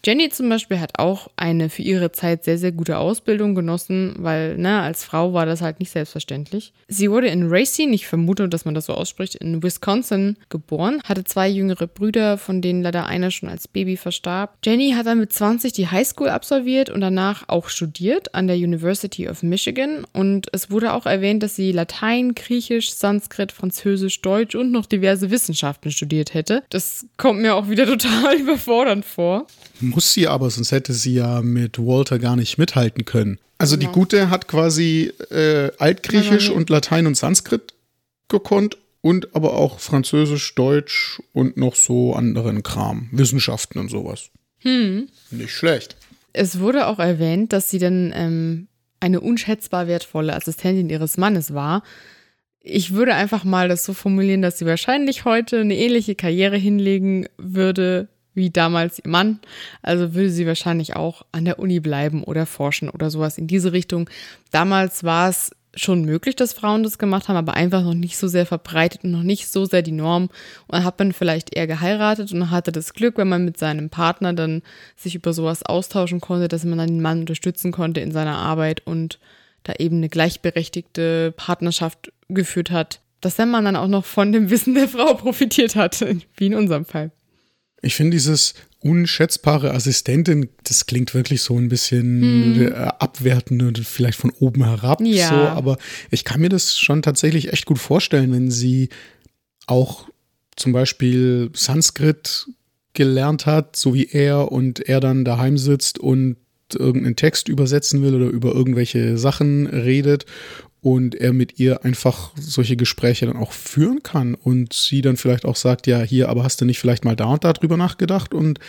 Jenny zum Beispiel hat auch eine für ihre Zeit sehr, sehr gute Ausbildung genossen, weil, ne, als Frau war das halt nicht selbstverständlich. Sie wurde in Racine, ich vermute, dass man das so ausspricht, in Wisconsin geboren, hatte zwei jüngere Brüder, von denen leider einer schon als Baby verstarb. Jenny hat dann mit 20 die Highschool absolviert und danach auch studiert an der University of Michigan und es wurde auch erwähnt, dass sie Latein, Griechisch, Sanskrit, Französisch, Deutsch und noch diverse Wissenschaften studiert hätte. Das kommt mir auch wieder total überfordernd vor muss sie aber, sonst hätte sie ja mit Walter gar nicht mithalten können. Also die Gute hat quasi äh, Altgriechisch und Latein und Sanskrit gekonnt und aber auch Französisch, Deutsch und noch so anderen Kram, Wissenschaften und sowas. Hm. Nicht schlecht. Es wurde auch erwähnt, dass sie dann ähm, eine unschätzbar wertvolle Assistentin ihres Mannes war. Ich würde einfach mal das so formulieren, dass sie wahrscheinlich heute eine ähnliche Karriere hinlegen würde, wie damals ihr Mann. Also würde sie wahrscheinlich auch an der Uni bleiben oder forschen oder sowas in diese Richtung. Damals war es schon möglich, dass Frauen das gemacht haben, aber einfach noch nicht so sehr verbreitet und noch nicht so sehr die Norm. Und dann hat man vielleicht eher geheiratet und hatte das Glück, wenn man mit seinem Partner dann sich über sowas austauschen konnte, dass man dann den Mann unterstützen konnte in seiner Arbeit und da eben eine gleichberechtigte Partnerschaft geführt hat, dass der Mann dann auch noch von dem Wissen der Frau profitiert hat, wie in unserem Fall. Ich finde dieses unschätzbare Assistentin, das klingt wirklich so ein bisschen hm. Äh, abwertend und vielleicht von oben herab. Ja. So, aber ich kann mir das schon tatsächlich echt gut vorstellen, wenn sie auch zum Beispiel Sanskrit gelernt hat, so wie er, und er dann daheim sitzt und irgendeinen Text übersetzen will oder über irgendwelche Sachen redet und er mit ihr einfach solche Gespräche dann auch führen kann und sie dann vielleicht auch sagt, ja, hier, aber hast du nicht vielleicht mal da und da drüber nachgedacht? Und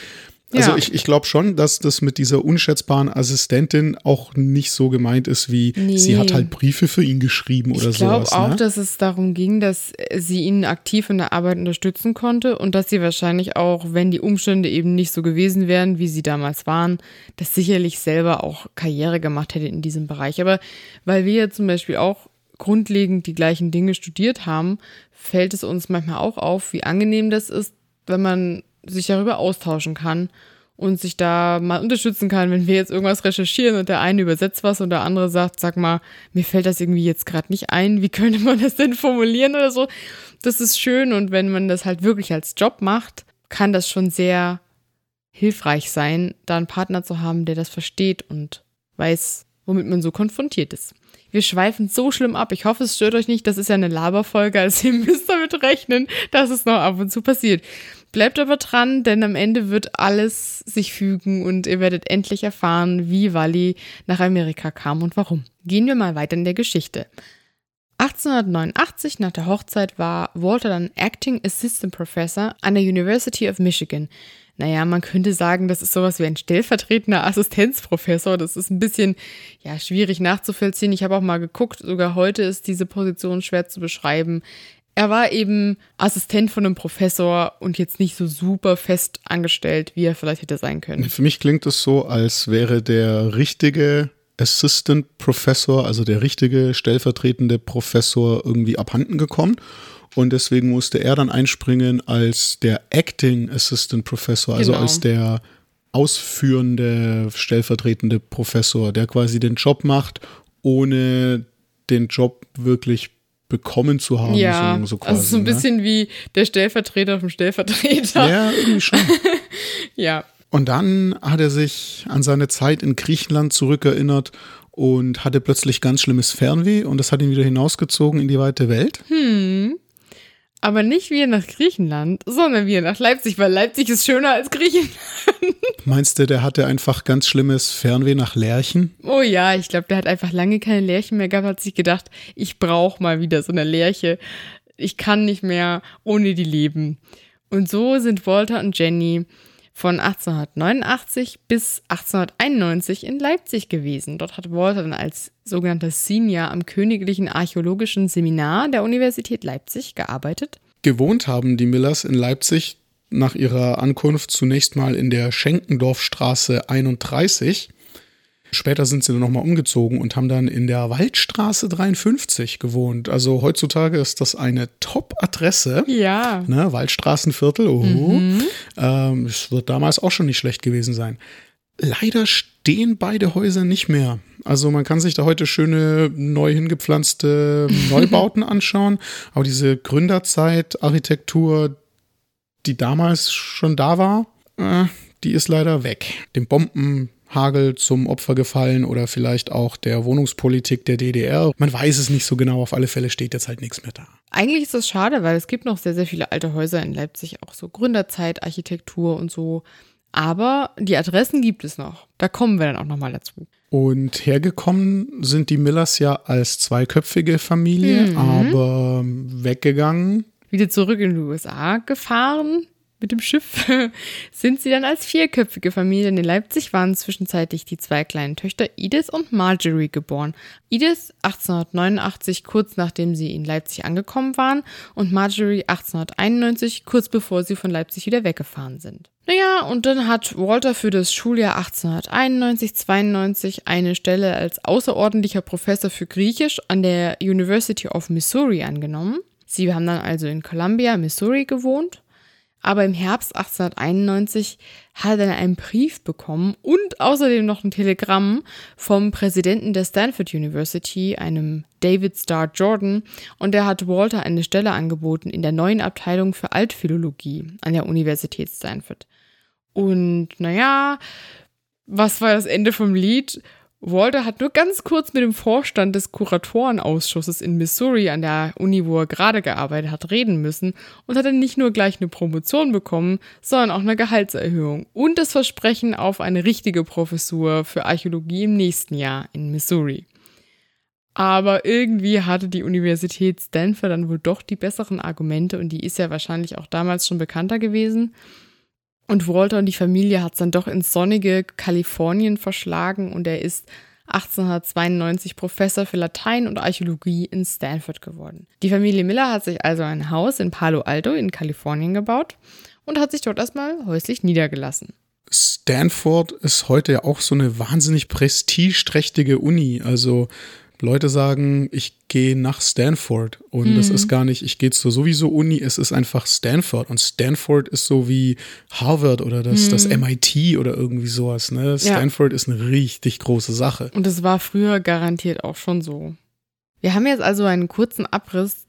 also ja. ich, ich glaube schon, dass das mit dieser unschätzbaren Assistentin auch nicht so gemeint ist, wie nee. sie hat halt Briefe für ihn geschrieben oder sowas. Ich glaube auch, ne? dass es darum ging, dass sie ihn aktiv in der Arbeit unterstützen konnte und dass sie wahrscheinlich auch, wenn die Umstände eben nicht so gewesen wären, wie sie damals waren, das sicherlich selber auch Karriere gemacht hätte in diesem Bereich. Aber weil wir ja zum Beispiel auch grundlegend die gleichen Dinge studiert haben, fällt es uns manchmal auch auf, wie angenehm das ist, wenn man sich darüber austauschen kann und sich da mal unterstützen kann, wenn wir jetzt irgendwas recherchieren und der eine übersetzt was und der andere sagt, sag mal, mir fällt das irgendwie jetzt gerade nicht ein, wie könnte man das denn formulieren oder so. Das ist schön und wenn man das halt wirklich als Job macht, kann das schon sehr hilfreich sein, da einen Partner zu haben, der das versteht und weiß, womit man so konfrontiert ist. Wir schweifen so schlimm ab. Ich hoffe, es stört euch nicht. Das ist ja eine Laberfolge, also ihr müsst damit rechnen, dass es noch ab und zu passiert. Bleibt aber dran, denn am Ende wird alles sich fügen und ihr werdet endlich erfahren, wie Wally nach Amerika kam und warum. Gehen wir mal weiter in der Geschichte. 1889 nach der Hochzeit war Walter dann Acting Assistant Professor an der University of Michigan. Naja, man könnte sagen, das ist sowas wie ein stellvertretender Assistenzprofessor. Das ist ein bisschen ja, schwierig nachzuvollziehen. Ich habe auch mal geguckt, sogar heute ist diese Position schwer zu beschreiben. Er war eben Assistent von einem Professor und jetzt nicht so super fest angestellt, wie er vielleicht hätte sein können. Für mich klingt es so, als wäre der richtige Assistant Professor, also der richtige stellvertretende Professor irgendwie abhanden gekommen. Und deswegen musste er dann einspringen als der Acting Assistant Professor, also genau. als der ausführende, stellvertretende Professor, der quasi den Job macht, ohne den Job wirklich bekommen zu haben. Ja, so, so quasi, also so ein ne? bisschen wie der Stellvertreter vom Stellvertreter. Ja, irgendwie schon. ja. Und dann hat er sich an seine Zeit in Griechenland zurückerinnert und hatte plötzlich ganz schlimmes Fernweh und das hat ihn wieder hinausgezogen in die weite Welt. Hm. Aber nicht wir nach Griechenland, sondern wir nach Leipzig, weil Leipzig ist schöner als Griechenland. Meinst du, der hatte einfach ganz schlimmes Fernweh nach Lerchen? Oh ja, ich glaube, der hat einfach lange keine Lerchen mehr gehabt, hat sich gedacht, ich brauche mal wieder so eine Lerche. Ich kann nicht mehr ohne die leben. Und so sind Walter und Jenny von 1889 bis 1891 in Leipzig gewesen. Dort hat Walter dann als sogenannter Senior am Königlichen Archäologischen Seminar der Universität Leipzig gearbeitet. Gewohnt haben die Millers in Leipzig nach ihrer Ankunft zunächst mal in der Schenkendorfstraße 31. Später sind sie dann nochmal umgezogen und haben dann in der Waldstraße 53 gewohnt. Also heutzutage ist das eine Top-Adresse. Ja. Ne, Waldstraßenviertel, oh. Mhm. Ähm, es wird damals auch schon nicht schlecht gewesen sein. Leider stehen beide Häuser nicht mehr. Also man kann sich da heute schöne neu hingepflanzte Neubauten anschauen, aber diese Gründerzeit-Architektur, die damals schon da war, äh, die ist leider weg. Den Bomben Hagel zum Opfer gefallen oder vielleicht auch der Wohnungspolitik der DDR. Man weiß es nicht so genau, auf alle Fälle steht jetzt halt nichts mehr da. Eigentlich ist das schade, weil es gibt noch sehr, sehr viele alte Häuser in Leipzig, auch so Gründerzeit, Architektur und so. Aber die Adressen gibt es noch. Da kommen wir dann auch nochmal dazu. Und hergekommen sind die Millers ja als zweiköpfige Familie, mhm. aber weggegangen. Wieder zurück in die USA gefahren mit dem Schiff, sind sie dann als vierköpfige Familie in Leipzig waren zwischenzeitlich die zwei kleinen Töchter Edith und Marjorie geboren. Edith 1889, kurz nachdem sie in Leipzig angekommen waren, und Marjorie 1891, kurz bevor sie von Leipzig wieder weggefahren sind. Naja, und dann hat Walter für das Schuljahr 1891-92 eine Stelle als außerordentlicher Professor für Griechisch an der University of Missouri angenommen. Sie haben dann also in Columbia, Missouri gewohnt aber im Herbst 1891 hat er einen Brief bekommen und außerdem noch ein Telegramm vom Präsidenten der Stanford University, einem David Starr Jordan, und er hat Walter eine Stelle angeboten in der neuen Abteilung für Altphilologie an der Universität Stanford. Und naja, was war das Ende vom Lied? Walter hat nur ganz kurz mit dem Vorstand des Kuratorenausschusses in Missouri an der Uni, wo er gerade gearbeitet hat, reden müssen und hat dann nicht nur gleich eine Promotion bekommen, sondern auch eine Gehaltserhöhung und das Versprechen auf eine richtige Professur für Archäologie im nächsten Jahr in Missouri. Aber irgendwie hatte die Universität Stanford dann wohl doch die besseren Argumente und die ist ja wahrscheinlich auch damals schon bekannter gewesen. Und Walter und die Familie hat es dann doch ins sonnige Kalifornien verschlagen und er ist 1892 Professor für Latein und Archäologie in Stanford geworden. Die Familie Miller hat sich also ein Haus in Palo Alto in Kalifornien gebaut und hat sich dort erstmal häuslich niedergelassen. Stanford ist heute ja auch so eine wahnsinnig prestigeträchtige Uni. Also Leute sagen, ich gehe nach Stanford und mhm. das ist gar nicht, ich gehe zur sowieso Uni, es ist einfach Stanford und Stanford ist so wie Harvard oder das, mhm. das MIT oder irgendwie sowas. Ne? Stanford ja. ist eine richtig große Sache. Und es war früher garantiert auch schon so. Wir haben jetzt also einen kurzen Abriss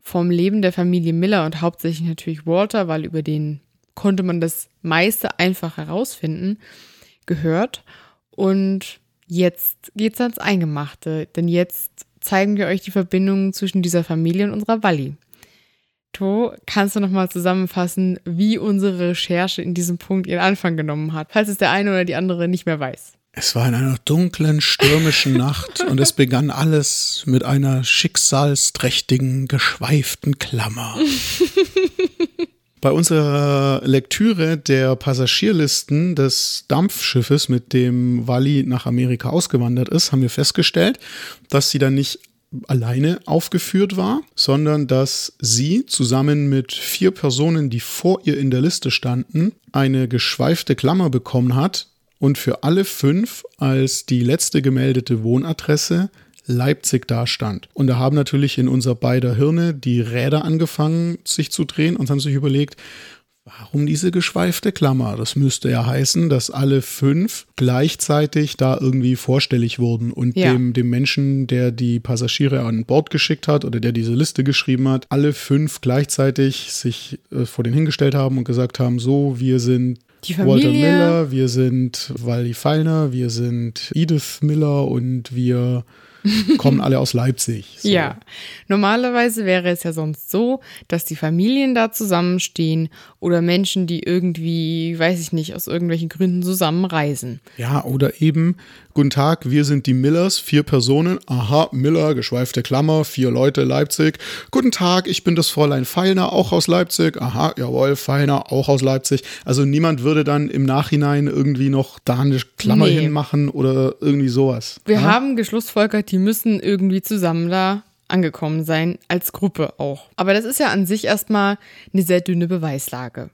vom Leben der Familie Miller und hauptsächlich natürlich Walter, weil über den konnte man das meiste einfach herausfinden, gehört. Und Jetzt geht's ans Eingemachte, denn jetzt zeigen wir euch die Verbindung zwischen dieser Familie und unserer Walli. To, kannst du nochmal zusammenfassen, wie unsere Recherche in diesem Punkt ihren Anfang genommen hat, falls es der eine oder die andere nicht mehr weiß? Es war in einer dunklen, stürmischen Nacht und es begann alles mit einer schicksalsträchtigen, geschweiften Klammer. Bei unserer Lektüre der Passagierlisten des Dampfschiffes, mit dem Wally nach Amerika ausgewandert ist, haben wir festgestellt, dass sie dann nicht alleine aufgeführt war, sondern dass sie zusammen mit vier Personen, die vor ihr in der Liste standen, eine geschweifte Klammer bekommen hat und für alle fünf als die letzte gemeldete Wohnadresse Leipzig dastand. Und da haben natürlich in unser beider Hirne die Räder angefangen, sich zu drehen und haben sich überlegt, Warum diese geschweifte Klammer? Das müsste ja heißen, dass alle fünf gleichzeitig da irgendwie vorstellig wurden und ja. dem, dem Menschen, der die Passagiere an Bord geschickt hat oder der diese Liste geschrieben hat, alle fünf gleichzeitig sich äh, vor den hingestellt haben und gesagt haben, so, wir sind Walter Miller, wir sind Wally Feiner, wir sind Edith Miller und wir kommen alle aus Leipzig. So. Ja, normalerweise wäre es ja sonst so, dass die Familien da zusammenstehen oder Menschen, die irgendwie, weiß ich nicht, aus irgendwelchen Gründen zusammenreisen. Ja, oder eben, guten Tag, wir sind die Millers, vier Personen. Aha, Miller, geschweifte Klammer, vier Leute, Leipzig. Guten Tag, ich bin das Fräulein Feilner, auch aus Leipzig. Aha, jawohl, Feilner, auch aus Leipzig. Also niemand würde dann im Nachhinein irgendwie noch da eine Klammer nee. hinmachen oder irgendwie sowas. Wir ja? haben geschlussfolgert, die müssen irgendwie zusammen da angekommen sein, als Gruppe auch. Aber das ist ja an sich erstmal eine sehr dünne Beweislage.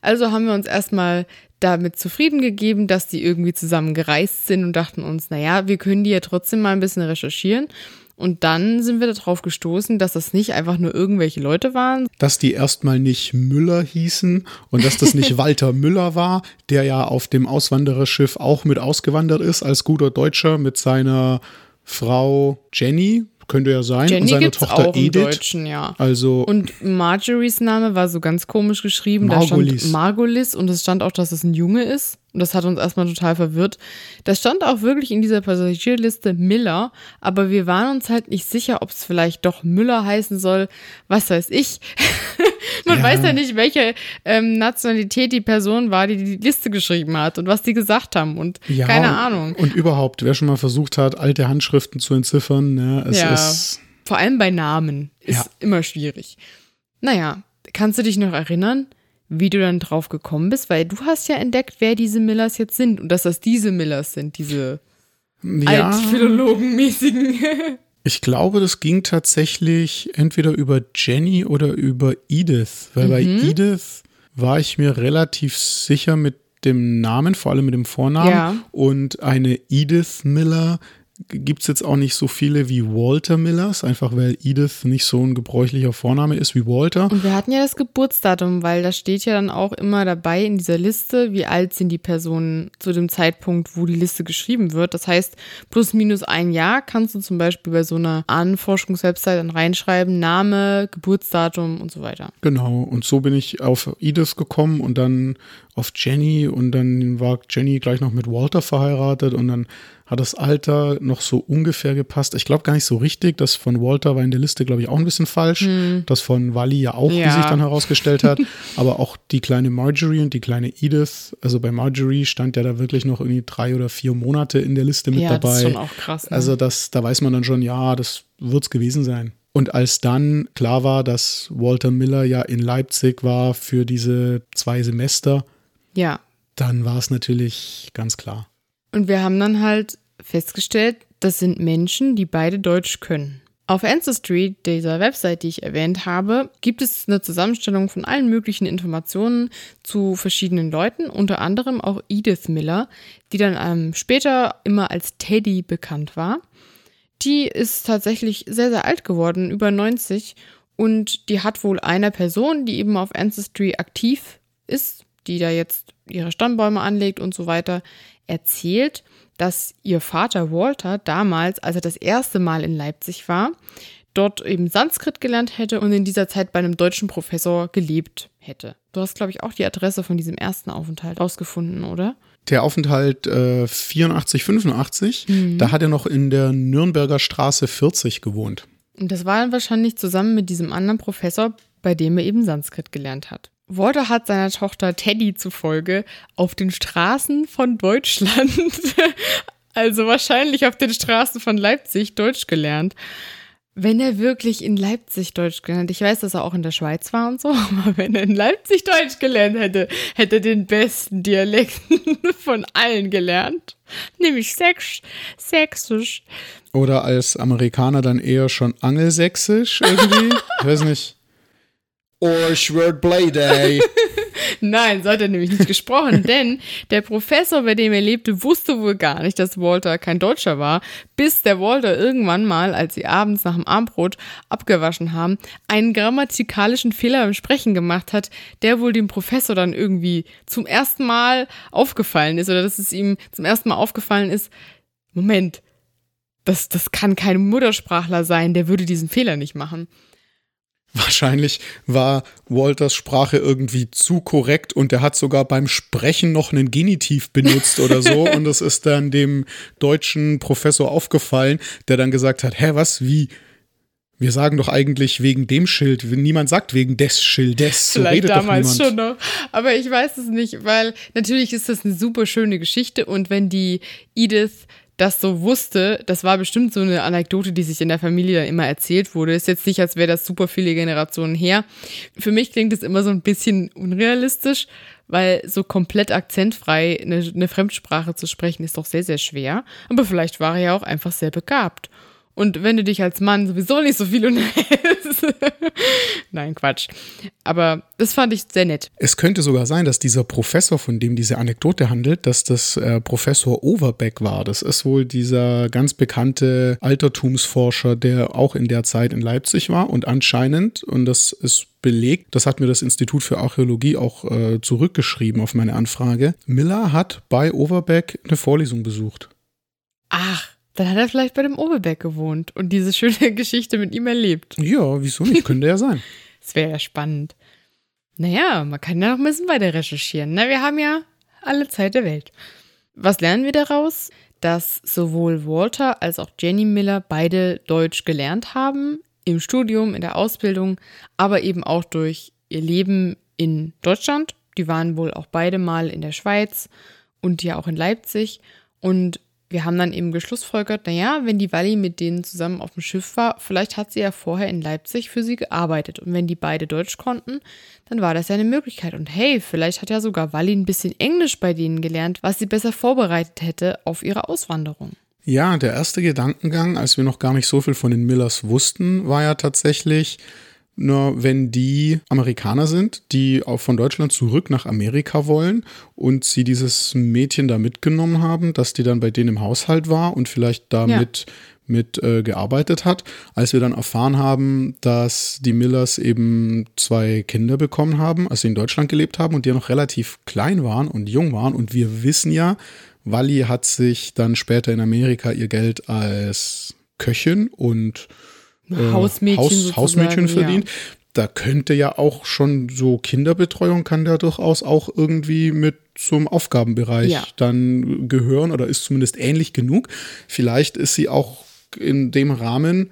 Also haben wir uns erstmal damit zufrieden gegeben, dass die irgendwie zusammen gereist sind und dachten uns, naja, wir können die ja trotzdem mal ein bisschen recherchieren. Und dann sind wir darauf gestoßen, dass das nicht einfach nur irgendwelche Leute waren. Dass die erstmal nicht Müller hießen und dass das nicht Walter Müller war, der ja auf dem Auswandererschiff auch mit ausgewandert ist als guter Deutscher mit seiner Frau Jenny, könnte ja sein. Jenny und seine Tochter auch Edith. Im Deutschen, ja. Also und Marjories Name war so ganz komisch geschrieben. Margolis. Da stand Margolis und es stand auch, dass es ein Junge ist. Und das hat uns erstmal total verwirrt. Da stand auch wirklich in dieser Passagierliste Miller, aber wir waren uns halt nicht sicher, ob es vielleicht doch Müller heißen soll. Was weiß ich. Man ja. weiß ja nicht, welche ähm, Nationalität die Person war, die die Liste geschrieben hat und was die gesagt haben und ja, keine Ahnung. Und überhaupt, wer schon mal versucht hat, alte Handschriften zu entziffern, ne, es ja. ist. Vor allem bei Namen ist immer schwierig. Naja, kannst du dich noch erinnern? Wie du dann drauf gekommen bist, weil du hast ja entdeckt, wer diese Millers jetzt sind und dass das diese Millers sind, diese ja. Altphilologen-mäßigen. ich glaube, das ging tatsächlich entweder über Jenny oder über Edith, weil mhm. bei Edith war ich mir relativ sicher mit dem Namen, vor allem mit dem Vornamen. Ja. Und eine Edith Miller gibt es jetzt auch nicht so viele wie Walter Millers, einfach weil Edith nicht so ein gebräuchlicher Vorname ist wie Walter. Und wir hatten ja das Geburtsdatum, weil da steht ja dann auch immer dabei in dieser Liste, wie alt sind die Personen zu dem Zeitpunkt, wo die Liste geschrieben wird. Das heißt, plus minus ein Jahr kannst du zum Beispiel bei so einer Ahnenforschungswebsite dann reinschreiben, Name, Geburtsdatum und so weiter. Genau, und so bin ich auf Edith gekommen und dann auf Jenny und dann war Jenny gleich noch mit Walter verheiratet und dann hat das Alter noch so ungefähr gepasst. Ich glaube gar nicht so richtig. Das von Walter war in der Liste, glaube ich, auch ein bisschen falsch. Hm. Das von Wally ja auch, ja. wie sich dann herausgestellt hat. Aber auch die kleine Marjorie und die kleine Edith. Also bei Marjorie stand ja da wirklich noch irgendwie drei oder vier Monate in der Liste mit ja, dabei. Das ist schon auch krass. Ne? Also das, da weiß man dann schon, ja, das wird es gewesen sein. Und als dann klar war, dass Walter Miller ja in Leipzig war für diese zwei Semester, ja. dann war es natürlich ganz klar. Und wir haben dann halt festgestellt, das sind Menschen, die beide Deutsch können. Auf Ancestry, dieser Website, die ich erwähnt habe, gibt es eine Zusammenstellung von allen möglichen Informationen zu verschiedenen Leuten, unter anderem auch Edith Miller, die dann ähm, später immer als Teddy bekannt war. Die ist tatsächlich sehr, sehr alt geworden, über 90, und die hat wohl einer Person, die eben auf Ancestry aktiv ist, die da jetzt ihre Stammbäume anlegt und so weiter, erzählt, dass ihr Vater Walter damals, als er das erste Mal in Leipzig war, dort eben Sanskrit gelernt hätte und in dieser Zeit bei einem deutschen Professor gelebt hätte. Du hast, glaube ich, auch die Adresse von diesem ersten Aufenthalt rausgefunden, oder? Der Aufenthalt äh, 84, 85, mhm. da hat er noch in der Nürnberger Straße 40 gewohnt. Und das war dann wahrscheinlich zusammen mit diesem anderen Professor, bei dem er eben Sanskrit gelernt hat. Walter hat seiner Tochter Teddy zufolge auf den Straßen von Deutschland, also wahrscheinlich auf den Straßen von Leipzig, Deutsch gelernt. Wenn er wirklich in Leipzig Deutsch gelernt, ich weiß, dass er auch in der Schweiz war und so, aber wenn er in Leipzig Deutsch gelernt hätte, hätte er den besten Dialekt von allen gelernt. Nämlich Sächs Sächsisch. Oder als Amerikaner dann eher schon Angelsächsisch irgendwie. ich weiß nicht. Orchword Play Day. Nein, so hat er nämlich nicht gesprochen, denn der Professor, bei dem er lebte, wusste wohl gar nicht, dass Walter kein Deutscher war, bis der Walter irgendwann mal, als sie abends nach dem Abendbrot abgewaschen haben, einen grammatikalischen Fehler beim Sprechen gemacht hat, der wohl dem Professor dann irgendwie zum ersten Mal aufgefallen ist oder dass es ihm zum ersten Mal aufgefallen ist, Moment, das, das kann kein Muttersprachler sein, der würde diesen Fehler nicht machen. Wahrscheinlich war Walters Sprache irgendwie zu korrekt und er hat sogar beim Sprechen noch einen Genitiv benutzt oder so. und das ist dann dem deutschen Professor aufgefallen, der dann gesagt hat, hä, was, wie? Wir sagen doch eigentlich wegen dem Schild. Niemand sagt wegen des Schildes. So Vielleicht damals schon noch. Aber ich weiß es nicht, weil natürlich ist das eine super schöne Geschichte und wenn die Edith das so wusste, das war bestimmt so eine Anekdote, die sich in der Familie immer erzählt wurde. Ist jetzt nicht, als wäre das super viele Generationen her. Für mich klingt es immer so ein bisschen unrealistisch, weil so komplett akzentfrei eine, eine Fremdsprache zu sprechen ist doch sehr, sehr schwer. Aber vielleicht war er ja auch einfach sehr begabt. Und wenn du dich als Mann sowieso nicht so viel unterhältst. Nein, Quatsch. Aber das fand ich sehr nett. Es könnte sogar sein, dass dieser Professor, von dem diese Anekdote handelt, dass das äh, Professor Overbeck war. Das ist wohl dieser ganz bekannte Altertumsforscher, der auch in der Zeit in Leipzig war und anscheinend, und das ist belegt, das hat mir das Institut für Archäologie auch äh, zurückgeschrieben auf meine Anfrage, Miller hat bei Overbeck eine Vorlesung besucht. Ach. Dann hat er vielleicht bei dem Oberbeck gewohnt und diese schöne Geschichte mit ihm erlebt. Ja, wieso nicht? Könnte ja sein. Das wäre ja spannend. Naja, man kann ja noch ein bisschen weiter recherchieren. Na, wir haben ja alle Zeit der Welt. Was lernen wir daraus? Dass sowohl Walter als auch Jenny Miller beide Deutsch gelernt haben, im Studium, in der Ausbildung, aber eben auch durch ihr Leben in Deutschland. Die waren wohl auch beide mal in der Schweiz und ja auch in Leipzig. Und wir haben dann eben geschlussfolgert, naja, wenn die Walli mit denen zusammen auf dem Schiff war, vielleicht hat sie ja vorher in Leipzig für sie gearbeitet. Und wenn die beide Deutsch konnten, dann war das ja eine Möglichkeit. Und hey, vielleicht hat ja sogar Walli ein bisschen Englisch bei denen gelernt, was sie besser vorbereitet hätte auf ihre Auswanderung. Ja, der erste Gedankengang, als wir noch gar nicht so viel von den Millers wussten, war ja tatsächlich, nur wenn die Amerikaner sind, die auch von Deutschland zurück nach Amerika wollen und sie dieses Mädchen da mitgenommen haben, dass die dann bei denen im Haushalt war und vielleicht damit ja. mit äh, gearbeitet hat. Als wir dann erfahren haben, dass die Millers eben zwei Kinder bekommen haben, als sie in Deutschland gelebt haben und die noch relativ klein waren und jung waren und wir wissen ja, Wally hat sich dann später in Amerika ihr Geld als Köchin und äh, Hausmädchen, Haus, Hausmädchen verdient. Ja. Da könnte ja auch schon so Kinderbetreuung kann ja durchaus auch irgendwie mit zum Aufgabenbereich ja. dann gehören oder ist zumindest ähnlich genug. Vielleicht ist sie auch in dem Rahmen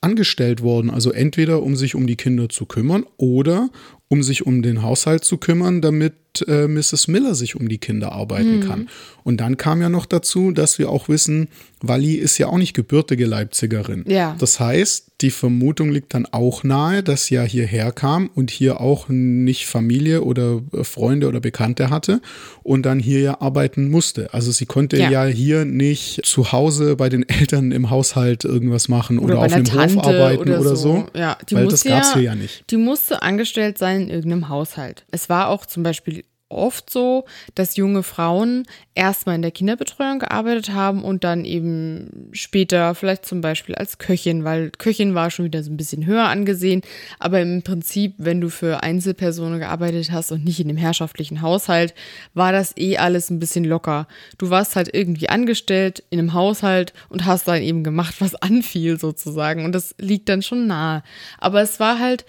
angestellt worden, also entweder um sich um die Kinder zu kümmern oder um sich um den Haushalt zu kümmern, damit äh, Mrs. Miller sich um die Kinder arbeiten mhm. kann. Und dann kam ja noch dazu, dass wir auch wissen, Wally ist ja auch nicht gebürtige Leipzigerin. Ja. Das heißt, die Vermutung liegt dann auch nahe, dass sie ja hierher kam und hier auch nicht Familie oder äh, Freunde oder Bekannte hatte und dann hier ja arbeiten musste. Also sie konnte ja, ja hier nicht zu Hause bei den Eltern im Haushalt irgendwas machen oder, oder auf einem Hof arbeiten oder, oder so. so. Ja, weil das gab es hier ja nicht. Die musste angestellt sein in irgendeinem Haushalt. Es war auch zum Beispiel oft so, dass junge Frauen erstmal in der Kinderbetreuung gearbeitet haben und dann eben später vielleicht zum Beispiel als Köchin, weil Köchin war schon wieder so ein bisschen höher angesehen. Aber im Prinzip, wenn du für Einzelpersonen gearbeitet hast und nicht in dem herrschaftlichen Haushalt, war das eh alles ein bisschen locker. Du warst halt irgendwie angestellt in einem Haushalt und hast dann eben gemacht, was anfiel sozusagen. Und das liegt dann schon nahe. Aber es war halt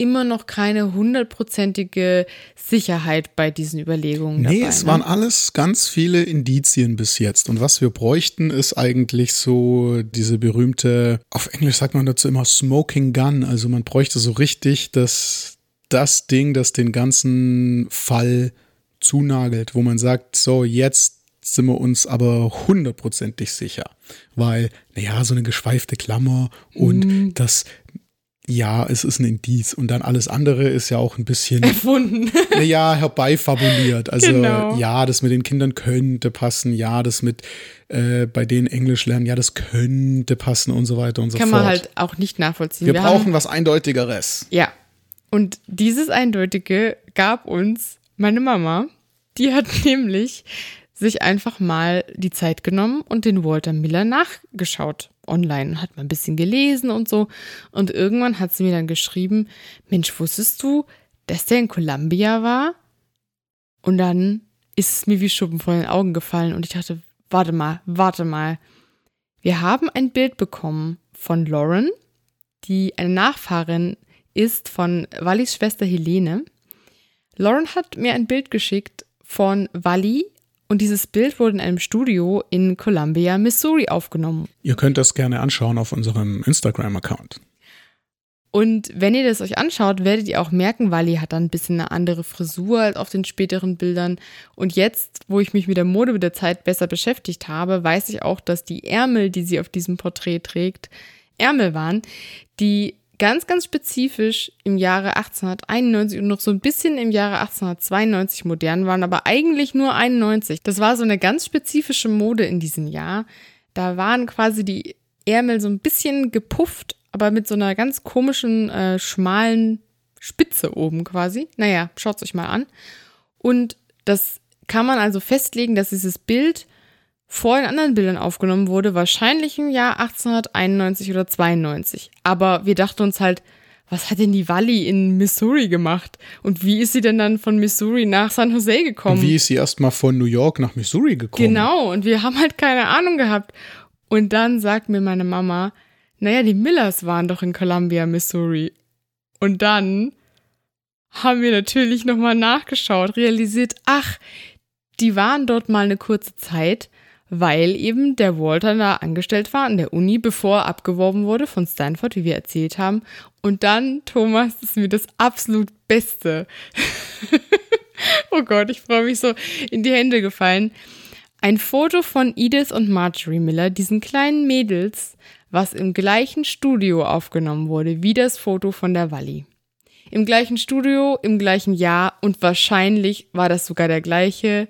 immer noch keine hundertprozentige Sicherheit bei diesen Überlegungen. Nee, dabei, es ne? waren alles ganz viele Indizien bis jetzt. Und was wir bräuchten, ist eigentlich so diese berühmte, auf Englisch sagt man dazu immer Smoking Gun. Also man bräuchte so richtig das, das Ding, das den ganzen Fall zunagelt, wo man sagt, so jetzt sind wir uns aber hundertprozentig sicher. Weil, naja, so eine geschweifte Klammer und mm. das ja, es ist ein Indiz. Und dann alles andere ist ja auch ein bisschen erfunden. ja, herbeifabuliert. Also genau. ja, das mit den Kindern könnte passen, ja, das mit äh, bei denen Englisch lernen, ja, das könnte passen und so weiter und so Kann fort. Kann man halt auch nicht nachvollziehen. Wir, Wir brauchen haben, was Eindeutigeres. Ja. Und dieses Eindeutige gab uns meine Mama. Die hat nämlich sich einfach mal die Zeit genommen und den Walter Miller nachgeschaut online und hat mal ein bisschen gelesen und so. Und irgendwann hat sie mir dann geschrieben, Mensch, wusstest du, dass der in Columbia war? Und dann ist es mir wie Schuppen vor den Augen gefallen und ich dachte, warte mal, warte mal. Wir haben ein Bild bekommen von Lauren, die eine Nachfahrin ist von Wallis Schwester Helene. Lauren hat mir ein Bild geschickt von Wally und dieses Bild wurde in einem Studio in Columbia, Missouri aufgenommen. Ihr könnt das gerne anschauen auf unserem Instagram-Account. Und wenn ihr das euch anschaut, werdet ihr auch merken, Wally hat dann ein bisschen eine andere Frisur als auf den späteren Bildern. Und jetzt, wo ich mich mit der Mode mit der Zeit besser beschäftigt habe, weiß ich auch, dass die Ärmel, die sie auf diesem Porträt trägt, Ärmel waren, die ganz, ganz spezifisch im Jahre 1891 und noch so ein bisschen im Jahre 1892 modern waren, aber eigentlich nur 91. Das war so eine ganz spezifische Mode in diesem Jahr. Da waren quasi die Ärmel so ein bisschen gepufft aber mit so einer ganz komischen, äh, schmalen Spitze oben quasi. Naja, schaut euch mal an. Und das kann man also festlegen, dass dieses Bild vor den anderen Bildern aufgenommen wurde, wahrscheinlich im Jahr 1891 oder 92. Aber wir dachten uns halt, was hat denn die Wally in Missouri gemacht? Und wie ist sie denn dann von Missouri nach San Jose gekommen? Und wie ist sie erstmal von New York nach Missouri gekommen? Genau, und wir haben halt keine Ahnung gehabt. Und dann sagt mir meine Mama, naja, die Millers waren doch in Columbia, Missouri. Und dann haben wir natürlich nochmal nachgeschaut, realisiert, ach, die waren dort mal eine kurze Zeit, weil eben der Walter da angestellt war an der Uni, bevor er abgeworben wurde von Stanford, wie wir erzählt haben. Und dann, Thomas, ist mir das absolut Beste. oh Gott, ich freue mich so in die Hände gefallen. Ein Foto von Edith und Marjorie Miller, diesen kleinen Mädels, was im gleichen Studio aufgenommen wurde wie das Foto von der Walli. Im gleichen Studio, im gleichen Jahr und wahrscheinlich war das sogar der gleiche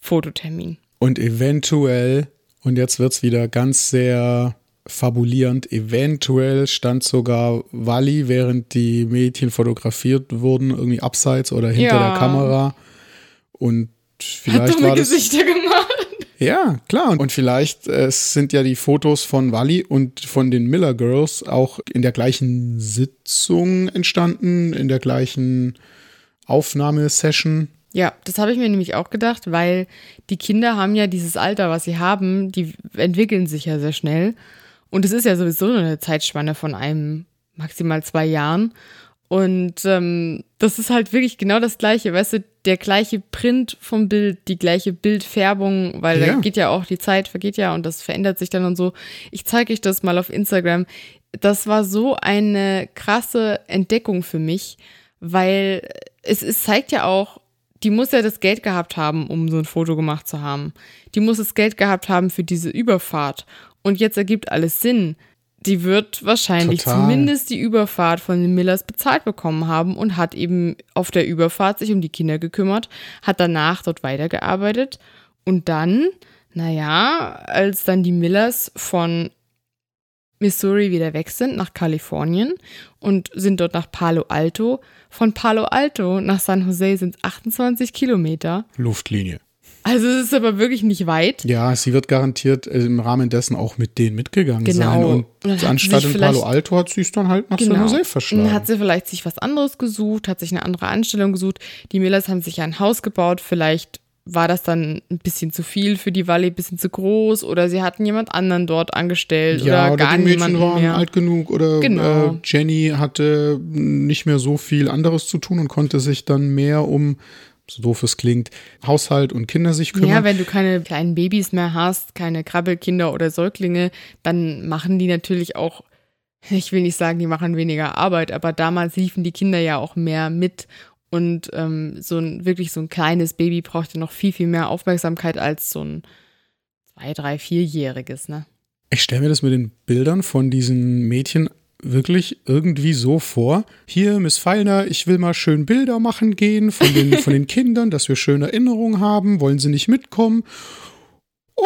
Fototermin. Und eventuell, und jetzt wird es wieder ganz sehr fabulierend, eventuell stand sogar Walli, während die Mädchen fotografiert wurden, irgendwie abseits oder hinter ja. der Kamera. Und vielleicht Hat war das, Gesichter gemacht. Ja, klar. Und vielleicht äh, sind ja die Fotos von Wally und von den Miller Girls auch in der gleichen Sitzung entstanden, in der gleichen Aufnahmesession. Ja, das habe ich mir nämlich auch gedacht, weil die Kinder haben ja dieses Alter, was sie haben, die entwickeln sich ja sehr schnell. Und es ist ja sowieso nur eine Zeitspanne von einem maximal zwei Jahren. Und ähm, das ist halt wirklich genau das Gleiche, weißt du, der gleiche Print vom Bild, die gleiche Bildfärbung, weil ja. da geht ja auch die Zeit, vergeht ja und das verändert sich dann und so. Ich zeige euch das mal auf Instagram. Das war so eine krasse Entdeckung für mich, weil es, es zeigt ja auch, die muss ja das Geld gehabt haben, um so ein Foto gemacht zu haben. Die muss das Geld gehabt haben für diese Überfahrt. Und jetzt ergibt alles Sinn die wird wahrscheinlich Total. zumindest die Überfahrt von den Millers bezahlt bekommen haben und hat eben auf der Überfahrt sich um die Kinder gekümmert, hat danach dort weitergearbeitet und dann, naja, als dann die Millers von Missouri wieder weg sind nach Kalifornien und sind dort nach Palo Alto. Von Palo Alto nach San Jose sind es 28 Kilometer. Luftlinie. Also es ist aber wirklich nicht weit. Ja, sie wird garantiert äh, im Rahmen dessen auch mit denen mitgegangen genau. sein. Und, und anstatt in Palo Alto hat sie es dann halt nach genau. San Jose verschlagen. Dann hat sie vielleicht sich was anderes gesucht, hat sich eine andere Anstellung gesucht. Die Millers haben sich ein Haus gebaut, vielleicht war das dann ein bisschen zu viel für die Valley, ein bisschen zu groß oder sie hatten jemand anderen dort angestellt ja, oder, oder gar die Mädchen waren mehr. alt genug oder genau. äh, Jenny hatte nicht mehr so viel anderes zu tun und konnte sich dann mehr um so doof es klingt, Haushalt und Kinder sich kümmern. Ja, wenn du keine kleinen Babys mehr hast, keine Krabbelkinder oder Säuglinge, dann machen die natürlich auch, ich will nicht sagen, die machen weniger Arbeit, aber damals liefen die Kinder ja auch mehr mit und ähm, so ein wirklich so ein kleines Baby brauchte noch viel, viel mehr Aufmerksamkeit als so ein zwei, drei, vierjähriges, ne? Ich stelle mir das mit den Bildern von diesen Mädchen wirklich irgendwie so vor, hier, Miss Feiner, ich will mal schön Bilder machen gehen von den, von den Kindern, dass wir schöne Erinnerungen haben, wollen sie nicht mitkommen?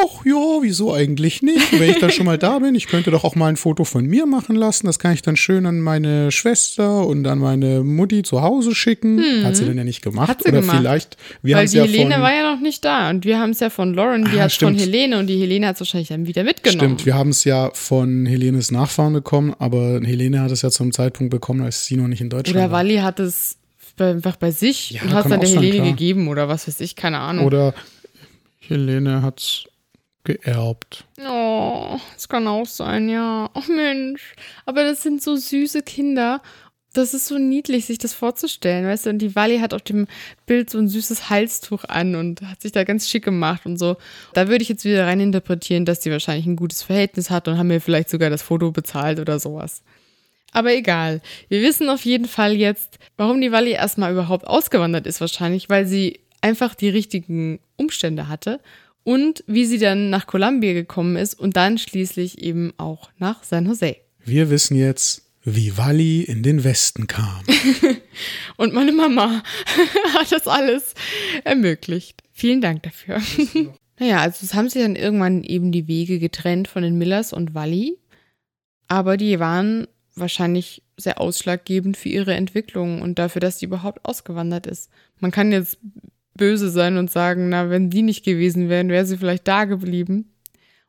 Ach ja, wieso eigentlich nicht? Wenn ich dann schon mal da bin, ich könnte doch auch mal ein Foto von mir machen lassen. Das kann ich dann schön an meine Schwester und an meine Mutti zu Hause schicken. Hm. Hat sie denn ja nicht gemacht. Hat sie Oder gemacht. vielleicht, wir Weil die ja Helene war ja noch nicht da und wir haben es ja von Lauren, die ah, hat es von Helene und die Helene hat es wahrscheinlich dann wieder mitgenommen. Stimmt, wir haben es ja von Helenes Nachfahren bekommen, aber Helene hat es ja zum Zeitpunkt bekommen, als sie noch nicht in Deutschland Oder war. Oder Wally hat es einfach bei sich ja, und hat es dann der Helene sein, gegeben oder was weiß ich, keine Ahnung. Oder Helene hat es geerbt. Oh, das kann auch sein, ja. Oh Mensch. Aber das sind so süße Kinder. das ist so niedlich, sich das vorzustellen, weißt du? Und die Wally hat auf dem Bild so ein süßes Halstuch an und hat sich da ganz schick gemacht und so. Da würde ich jetzt wieder rein interpretieren, dass die wahrscheinlich ein gutes Verhältnis hat und haben mir vielleicht sogar das Foto bezahlt oder sowas. Aber egal. Wir wissen auf jeden Fall jetzt, warum die Wally erstmal überhaupt ausgewandert ist, wahrscheinlich, weil sie einfach die richtigen Umstände hatte und wie sie dann nach Columbia gekommen ist und dann schließlich eben auch nach San Jose. Wir wissen jetzt, wie Wally in den Westen kam. und meine Mama hat das alles ermöglicht. Vielen Dank dafür. naja, also es haben sich dann irgendwann eben die Wege getrennt von den Millers und Wally. Aber die waren wahrscheinlich sehr ausschlaggebend für ihre Entwicklung und dafür, dass sie überhaupt ausgewandert ist. Man kann jetzt böse sein und sagen, na, wenn die nicht gewesen wären, wäre sie vielleicht da geblieben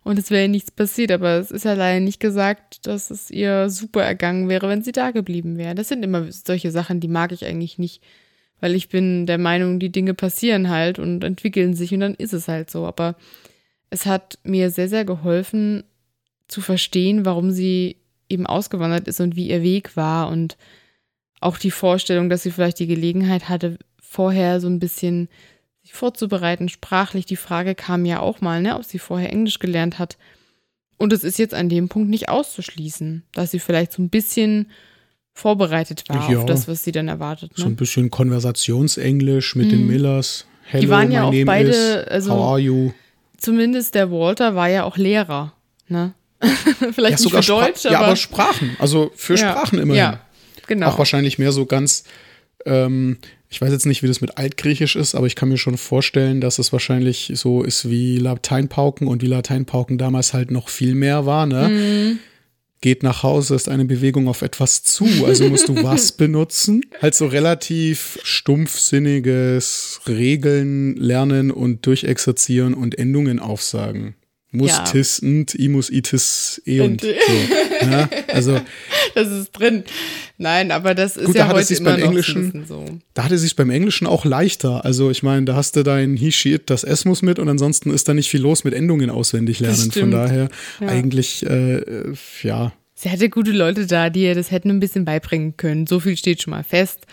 und es wäre nichts passiert. Aber es ist ja leider nicht gesagt, dass es ihr super ergangen wäre, wenn sie da geblieben wäre. Das sind immer solche Sachen, die mag ich eigentlich nicht, weil ich bin der Meinung, die Dinge passieren halt und entwickeln sich und dann ist es halt so. Aber es hat mir sehr, sehr geholfen zu verstehen, warum sie eben ausgewandert ist und wie ihr Weg war und auch die Vorstellung, dass sie vielleicht die Gelegenheit hatte, vorher so ein bisschen sich vorzubereiten, sprachlich. Die Frage kam ja auch mal, ne, ob sie vorher Englisch gelernt hat. Und es ist jetzt an dem Punkt nicht auszuschließen, dass sie vielleicht so ein bisschen vorbereitet war ja, auf das, was sie dann erwartet. Ne? So ein bisschen Konversationsenglisch mit mhm. den Millers. Hello, die waren ja auch beide, is, also how are you? zumindest der Walter war ja auch Lehrer, ne? Vielleicht ja, nicht sogar für Deutsch, Spra aber ja, aber Sprachen, also für ja, Sprachen immerhin. Ja, genau. Auch wahrscheinlich mehr so ganz ähm, ich weiß jetzt nicht, wie das mit Altgriechisch ist, aber ich kann mir schon vorstellen, dass es wahrscheinlich so ist wie Lateinpauken und wie Lateinpauken damals halt noch viel mehr war, ne? Mhm. Geht nach Hause ist eine Bewegung auf etwas zu, also musst du was benutzen. Halt so relativ stumpfsinniges Regeln lernen und durchexerzieren und Endungen aufsagen muss, ja. tis, nt, imus, itis, e und so. ja, also das ist drin. Nein, aber das ist gut, ja da heute immer beim Englischen, so. Da hatte sich beim Englischen auch leichter. Also ich meine, da hast du dein he, she, it, das S muss mit und ansonsten ist da nicht viel los mit Endungen auswendig lernen. Von daher ja. eigentlich, äh, ja. Sie hatte gute Leute da, die ihr das hätten ein bisschen beibringen können. So viel steht schon mal fest.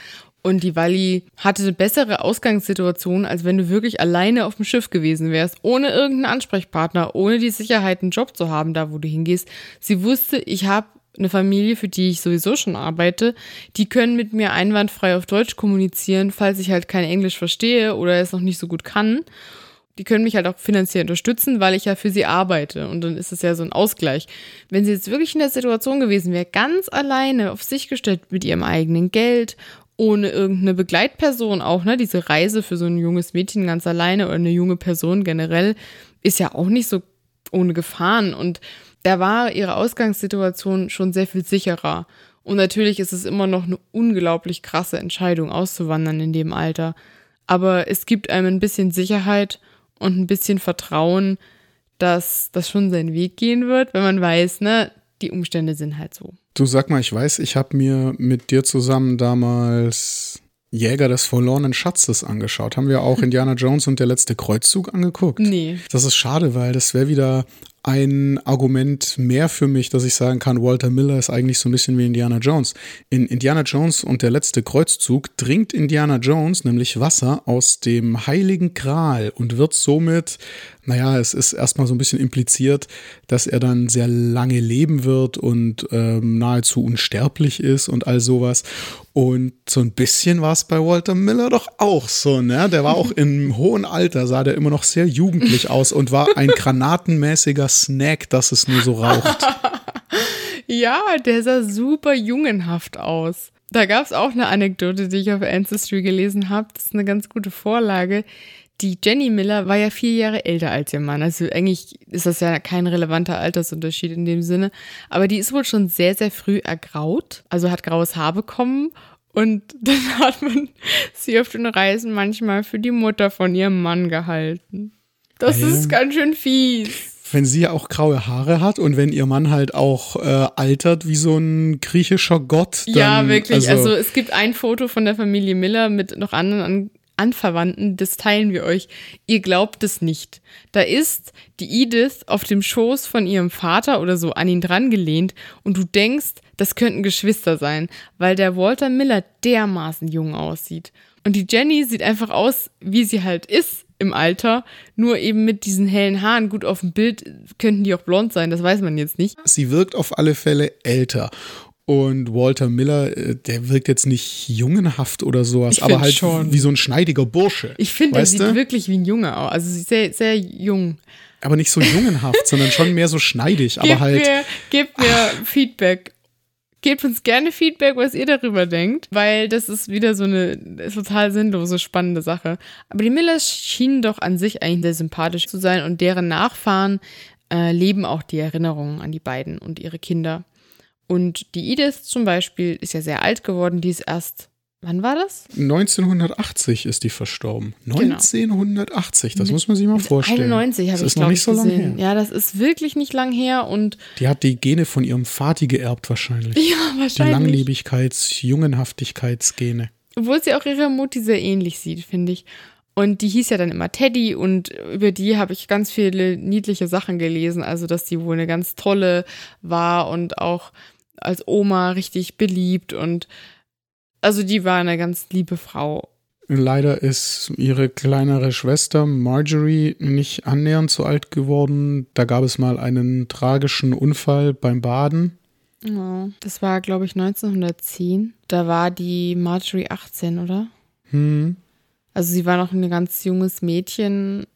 Und die Wally hatte eine bessere Ausgangssituation, als wenn du wirklich alleine auf dem Schiff gewesen wärst, ohne irgendeinen Ansprechpartner, ohne die Sicherheit, einen Job zu haben, da wo du hingehst. Sie wusste, ich habe eine Familie, für die ich sowieso schon arbeite, die können mit mir einwandfrei auf Deutsch kommunizieren, falls ich halt kein Englisch verstehe oder es noch nicht so gut kann. Die können mich halt auch finanziell unterstützen, weil ich ja für sie arbeite. Und dann ist es ja so ein Ausgleich. Wenn sie jetzt wirklich in der Situation gewesen wäre, ganz alleine auf sich gestellt mit ihrem eigenen Geld ohne irgendeine Begleitperson auch, ne? Diese Reise für so ein junges Mädchen ganz alleine oder eine junge Person generell ist ja auch nicht so ohne Gefahren. Und da war ihre Ausgangssituation schon sehr viel sicherer. Und natürlich ist es immer noch eine unglaublich krasse Entscheidung, auszuwandern in dem Alter. Aber es gibt einem ein bisschen Sicherheit und ein bisschen Vertrauen, dass das schon seinen Weg gehen wird, wenn man weiß, ne, die Umstände sind halt so. Du sag mal, ich weiß, ich habe mir mit dir zusammen damals Jäger des verlorenen Schatzes angeschaut. Haben wir auch Indiana Jones und der letzte Kreuzzug angeguckt? Nee. Das ist schade, weil das wäre wieder ein Argument mehr für mich, dass ich sagen kann, Walter Miller ist eigentlich so ein bisschen wie Indiana Jones. In Indiana Jones und der letzte Kreuzzug dringt Indiana Jones nämlich Wasser aus dem heiligen Gral und wird somit, naja, es ist erstmal so ein bisschen impliziert, dass er dann sehr lange leben wird und ähm, nahezu unsterblich ist und all sowas. Und so ein bisschen war es bei Walter Miller doch auch so, ne? Der war auch im hohen Alter, sah der immer noch sehr jugendlich aus und war ein granatenmäßiger Snack, dass es nur so raucht. ja, der sah super jungenhaft aus. Da gab es auch eine Anekdote, die ich auf Ancestry gelesen habe. Das ist eine ganz gute Vorlage. Die Jenny Miller war ja vier Jahre älter als ihr Mann. Also eigentlich ist das ja kein relevanter Altersunterschied in dem Sinne. Aber die ist wohl schon sehr, sehr früh ergraut. Also hat graues Haar bekommen. Und dann hat man sie auf den Reisen manchmal für die Mutter von ihrem Mann gehalten. Das ja. ist ganz schön fies wenn sie ja auch graue Haare hat und wenn ihr Mann halt auch äh, altert wie so ein griechischer Gott. Dann, ja, wirklich. Also, also, es gibt ein Foto von der Familie Miller mit noch anderen Anverwandten, das teilen wir euch. Ihr glaubt es nicht. Da ist die Edith auf dem Schoß von ihrem Vater oder so an ihn dran gelehnt und du denkst, das könnten Geschwister sein, weil der Walter Miller dermaßen jung aussieht. Und die Jenny sieht einfach aus, wie sie halt ist im Alter, nur eben mit diesen hellen Haaren. Gut, auf dem Bild könnten die auch blond sein, das weiß man jetzt nicht. Sie wirkt auf alle Fälle älter. Und Walter Miller, äh, der wirkt jetzt nicht jungenhaft oder sowas, Ich aber halt schon. wie so ein schneidiger Bursche. Ich finde, er sieht du? wirklich wie ein Junge aus. Also sehr, sehr jung. Aber nicht so jungenhaft, sondern schon mehr so schneidig. Aber Gebt halt, mir, gebt mir Feedback. Gebt uns gerne Feedback, was ihr darüber denkt, weil das ist wieder so eine total sinnlose, spannende Sache. Aber die Millers schienen doch an sich eigentlich sehr sympathisch zu sein und deren Nachfahren äh, leben auch die Erinnerungen an die beiden und ihre Kinder. Und die Edith zum Beispiel ist ja sehr alt geworden, die ist erst, wann war das? 1980 ist die verstorben. Genau. 1980, das muss man sich mal vorstellen. 91 habe das ich, ist noch glaube nicht ich, so lange her. Ja, das ist wirklich nicht lang her und Die hat die Gene von ihrem Vati geerbt wahrscheinlich. ja, Die wahrscheinlich. Langlebigkeits-, Jungenhaftigkeitsgene. Obwohl sie auch ihrer Mutti sehr ähnlich sieht, finde ich. Und die hieß ja dann immer Teddy und über die habe ich ganz viele niedliche Sachen gelesen. Also, dass die wohl eine ganz tolle war und auch als Oma richtig beliebt und also die war eine ganz liebe Frau. Leider ist ihre kleinere Schwester Marjorie nicht annähernd so alt geworden. Da gab es mal einen tragischen Unfall beim Baden. Ja, das war, glaube ich, 1910. Da war die Marjorie 18, oder? Hm. Also sie war noch ein ganz junges Mädchen.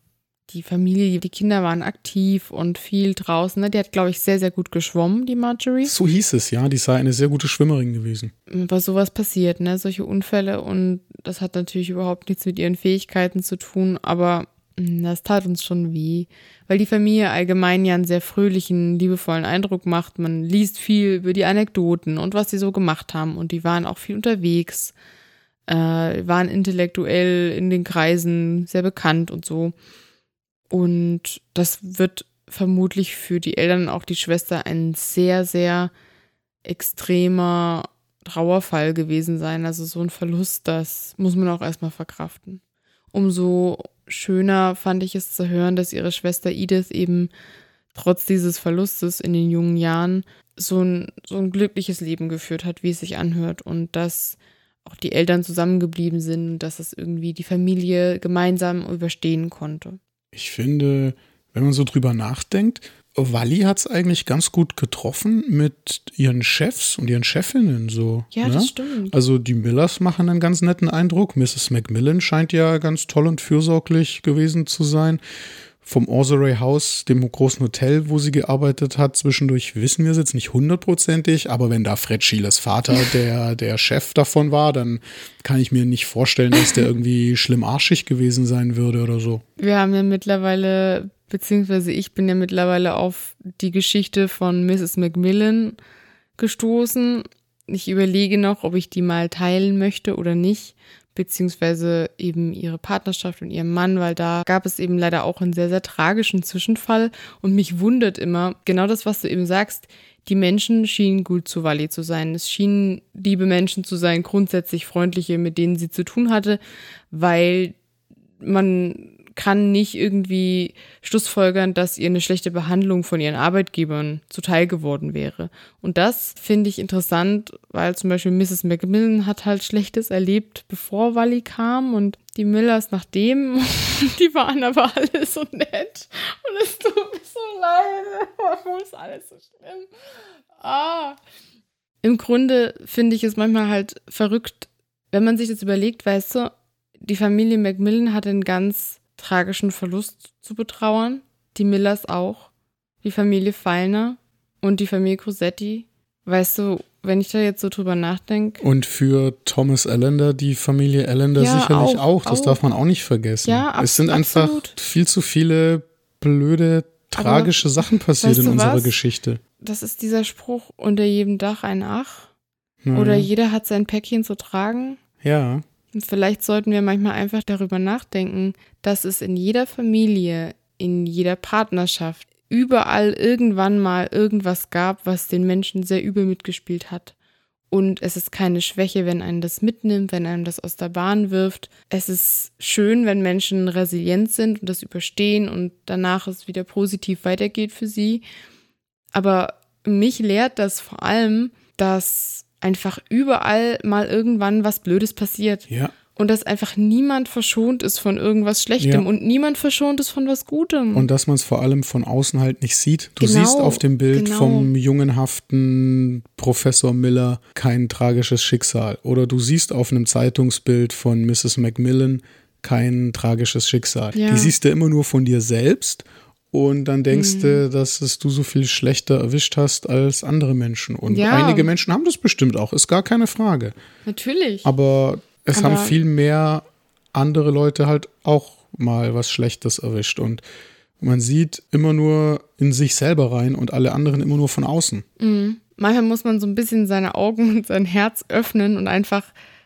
Die Familie, die Kinder waren aktiv und viel draußen. Ne? Die hat, glaube ich, sehr, sehr gut geschwommen, die Marjorie. So hieß es, ja. Die sei eine sehr gute Schwimmerin gewesen. Aber sowas passiert, ne? Solche Unfälle und das hat natürlich überhaupt nichts mit ihren Fähigkeiten zu tun, aber mh, das tat uns schon weh, weil die Familie allgemein ja einen sehr fröhlichen, liebevollen Eindruck macht. Man liest viel über die Anekdoten und was sie so gemacht haben und die waren auch viel unterwegs, äh, waren intellektuell in den Kreisen sehr bekannt und so. Und das wird vermutlich für die Eltern, auch die Schwester, ein sehr, sehr extremer Trauerfall gewesen sein. Also so ein Verlust, das muss man auch erstmal verkraften. Umso schöner fand ich es zu hören, dass ihre Schwester Edith eben trotz dieses Verlustes in den jungen Jahren so ein, so ein glückliches Leben geführt hat, wie es sich anhört. Und dass auch die Eltern zusammengeblieben sind und dass es irgendwie die Familie gemeinsam überstehen konnte. Ich finde, wenn man so drüber nachdenkt, Wally hat es eigentlich ganz gut getroffen mit ihren Chefs und ihren Chefinnen so. Ja, ne? das stimmt. Also die Millers machen einen ganz netten Eindruck. Mrs. Macmillan scheint ja ganz toll und fürsorglich gewesen zu sein. Vom Orseray House, dem großen Hotel, wo sie gearbeitet hat, zwischendurch wissen wir es jetzt nicht hundertprozentig, aber wenn da Fred Schielers Vater der, der Chef davon war, dann kann ich mir nicht vorstellen, dass der irgendwie schlimm arschig gewesen sein würde oder so. Wir haben ja mittlerweile, beziehungsweise ich bin ja mittlerweile auf die Geschichte von Mrs. Macmillan gestoßen. Ich überlege noch, ob ich die mal teilen möchte oder nicht, beziehungsweise eben ihre Partnerschaft und ihren Mann, weil da gab es eben leider auch einen sehr, sehr tragischen Zwischenfall. Und mich wundert immer, genau das, was du eben sagst, die Menschen schienen gut zu Wally zu sein. Es schienen liebe Menschen zu sein, grundsätzlich freundliche, mit denen sie zu tun hatte, weil man kann nicht irgendwie schlussfolgern, dass ihr eine schlechte Behandlung von ihren Arbeitgebern zuteil geworden wäre. Und das finde ich interessant, weil zum Beispiel Mrs. Macmillan hat halt Schlechtes erlebt, bevor Wally kam und die Millers nachdem. die waren aber alle so nett. Und es tut mir so leid. Warum ist alles so schlimm? Ah. Im Grunde finde ich es manchmal halt verrückt, wenn man sich das überlegt, weißt du, die Familie Macmillan hatte einen ganz tragischen Verlust zu betrauern. Die Millers auch. Die Familie Feilner und die Familie Cosetti. Weißt du, wenn ich da jetzt so drüber nachdenke. Und für Thomas Allender, die Familie Allender Ja, sicherlich auch, auch, Das auch. darf man auch nicht vergessen. Ja, abs- es sind einfach absolut. viel zu viele blöde, tragische Sachen passiert weißt in unserer was? Geschichte. Das ist dieser Spruch, unter jedem Dach ein Ach. Ja. Oder jeder hat sein Päckchen zu tragen. ja. Vielleicht sollten wir manchmal einfach darüber nachdenken, dass es in jeder Familie, in jeder Partnerschaft, überall irgendwann mal irgendwas gab, was den Menschen sehr übel mitgespielt hat. Und es ist keine Schwäche, wenn einen das mitnimmt, wenn einem das aus der Bahn wirft. Es ist schön, wenn Menschen resilient sind und das überstehen und danach es wieder positiv weitergeht für sie. Aber mich lehrt das vor allem, dass einfach überall mal irgendwann was Blödes passiert. Ja. Und dass einfach niemand verschont ist von irgendwas Schlechtem Ja. und niemand verschont ist von was Gutem. Und dass man es vor allem von außen halt nicht sieht. Du Genau, siehst auf dem Bild genau. vom jungenhaften Professor Miller kein tragisches Schicksal. Oder du siehst auf einem Zeitungsbild von Mrs. Macmillan kein tragisches Schicksal. Ja. Die siehst du immer nur von dir selbst. Und dann denkst Mhm. du, dass es du so viel schlechter erwischt hast als andere Menschen. Und Ja. einige Menschen haben das bestimmt auch, ist gar keine Frage. Natürlich. Aber es Aber- haben viel mehr andere Leute halt auch mal was Schlechtes erwischt. Und man sieht immer nur in sich selber rein und alle anderen immer nur von außen. Mhm. Manchmal muss man so ein bisschen seine Augen und sein Herz öffnen und einfach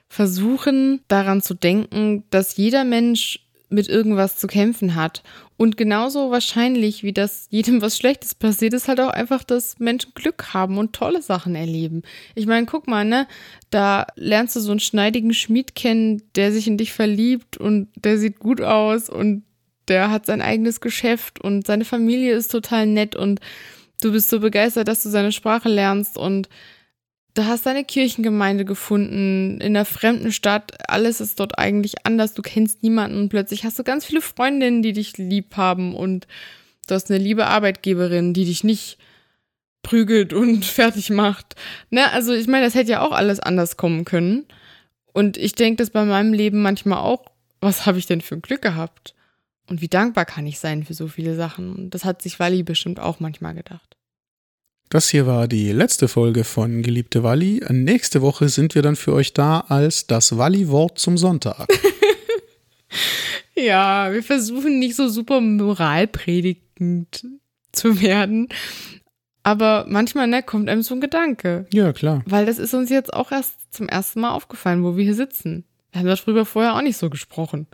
versuchen, daran zu denken, dass jeder Mensch mit irgendwas zu kämpfen hat. Und genauso wahrscheinlich, wie das jedem was Schlechtes passiert, ist halt auch einfach, dass Menschen Glück haben und tolle Sachen erleben. Ich meine, guck mal, ne, da lernst du so einen schneidigen Schmied kennen, der sich in dich verliebt und der sieht gut aus und der hat sein eigenes Geschäft und seine Familie ist total nett und du bist so begeistert, dass du seine Sprache lernst und du hast deine Kirchengemeinde gefunden in einer fremden Stadt. Alles ist dort eigentlich anders. Du kennst niemanden und plötzlich hast du ganz viele Freundinnen, die dich lieb haben und du hast eine liebe Arbeitgeberin, die dich nicht prügelt und fertig macht. Ne, also ich meine, das hätte ja auch alles anders kommen können. Und ich denke das bei meinem Leben manchmal auch, was habe ich denn für ein Glück gehabt? Und wie dankbar kann ich sein für so viele Sachen? Und das hat sich Wally bestimmt auch manchmal gedacht. Das hier war die letzte Folge von Geliebte Walli. Nächste Woche sind wir dann für euch da als das Walli-Wort zum Sonntag. Ja, wir versuchen nicht so super moralpredigend zu werden. Aber manchmal ne, kommt einem so ein Gedanke. ja, klar. Weil das ist uns jetzt auch erst zum ersten Mal aufgefallen, wo wir hier sitzen. Wir haben darüber vorher auch nicht so gesprochen.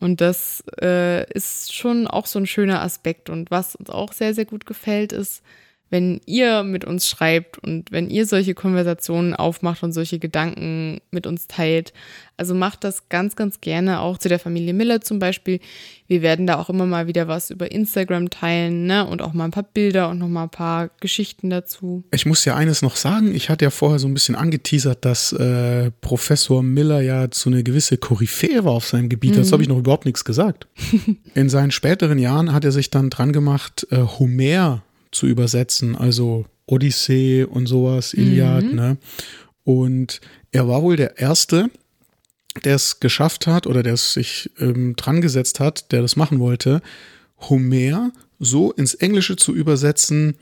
Und das äh, ist schon auch so ein schöner Aspekt. Und was uns auch sehr, sehr gut gefällt, ist, wenn ihr mit uns schreibt und wenn ihr solche Konversationen aufmacht und solche Gedanken mit uns teilt. Also macht das ganz, ganz gerne auch zu der Familie Miller zum Beispiel. Wir werden da auch immer mal wieder was über Instagram teilen, ne? Und auch mal ein paar Bilder und noch mal ein paar Geschichten dazu. Ich muss ja eines noch sagen. Ich hatte ja vorher so ein bisschen angeteasert, dass äh, Professor Miller ja so eine gewisse Koryphäe war auf seinem Gebiet. Das habe ich noch überhaupt nichts gesagt. In seinen späteren Jahren hat er sich dann dran gemacht, äh, Homer zu übersetzen, also Odyssee und sowas, Iliad, ne? Und er war wohl der Erste, der es geschafft hat oder der es sich ähm, dran gesetzt hat, der das machen wollte, Homer so ins Englische zu übersetzen,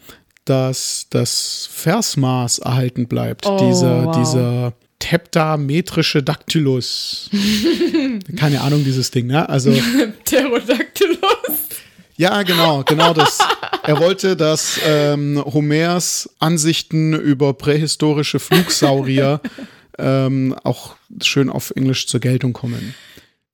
dass das Versmaß erhalten bleibt. Oh, dieser, wow. dieser teptametrische Dactylus. Keine Ahnung, dieses Ding, ne? Also, Pterodactylos. Ja, genau, genau das. Er wollte, dass ähm, Homers Ansichten über prähistorische Flugsaurier ähm, auch schön auf Englisch zur Geltung kommen.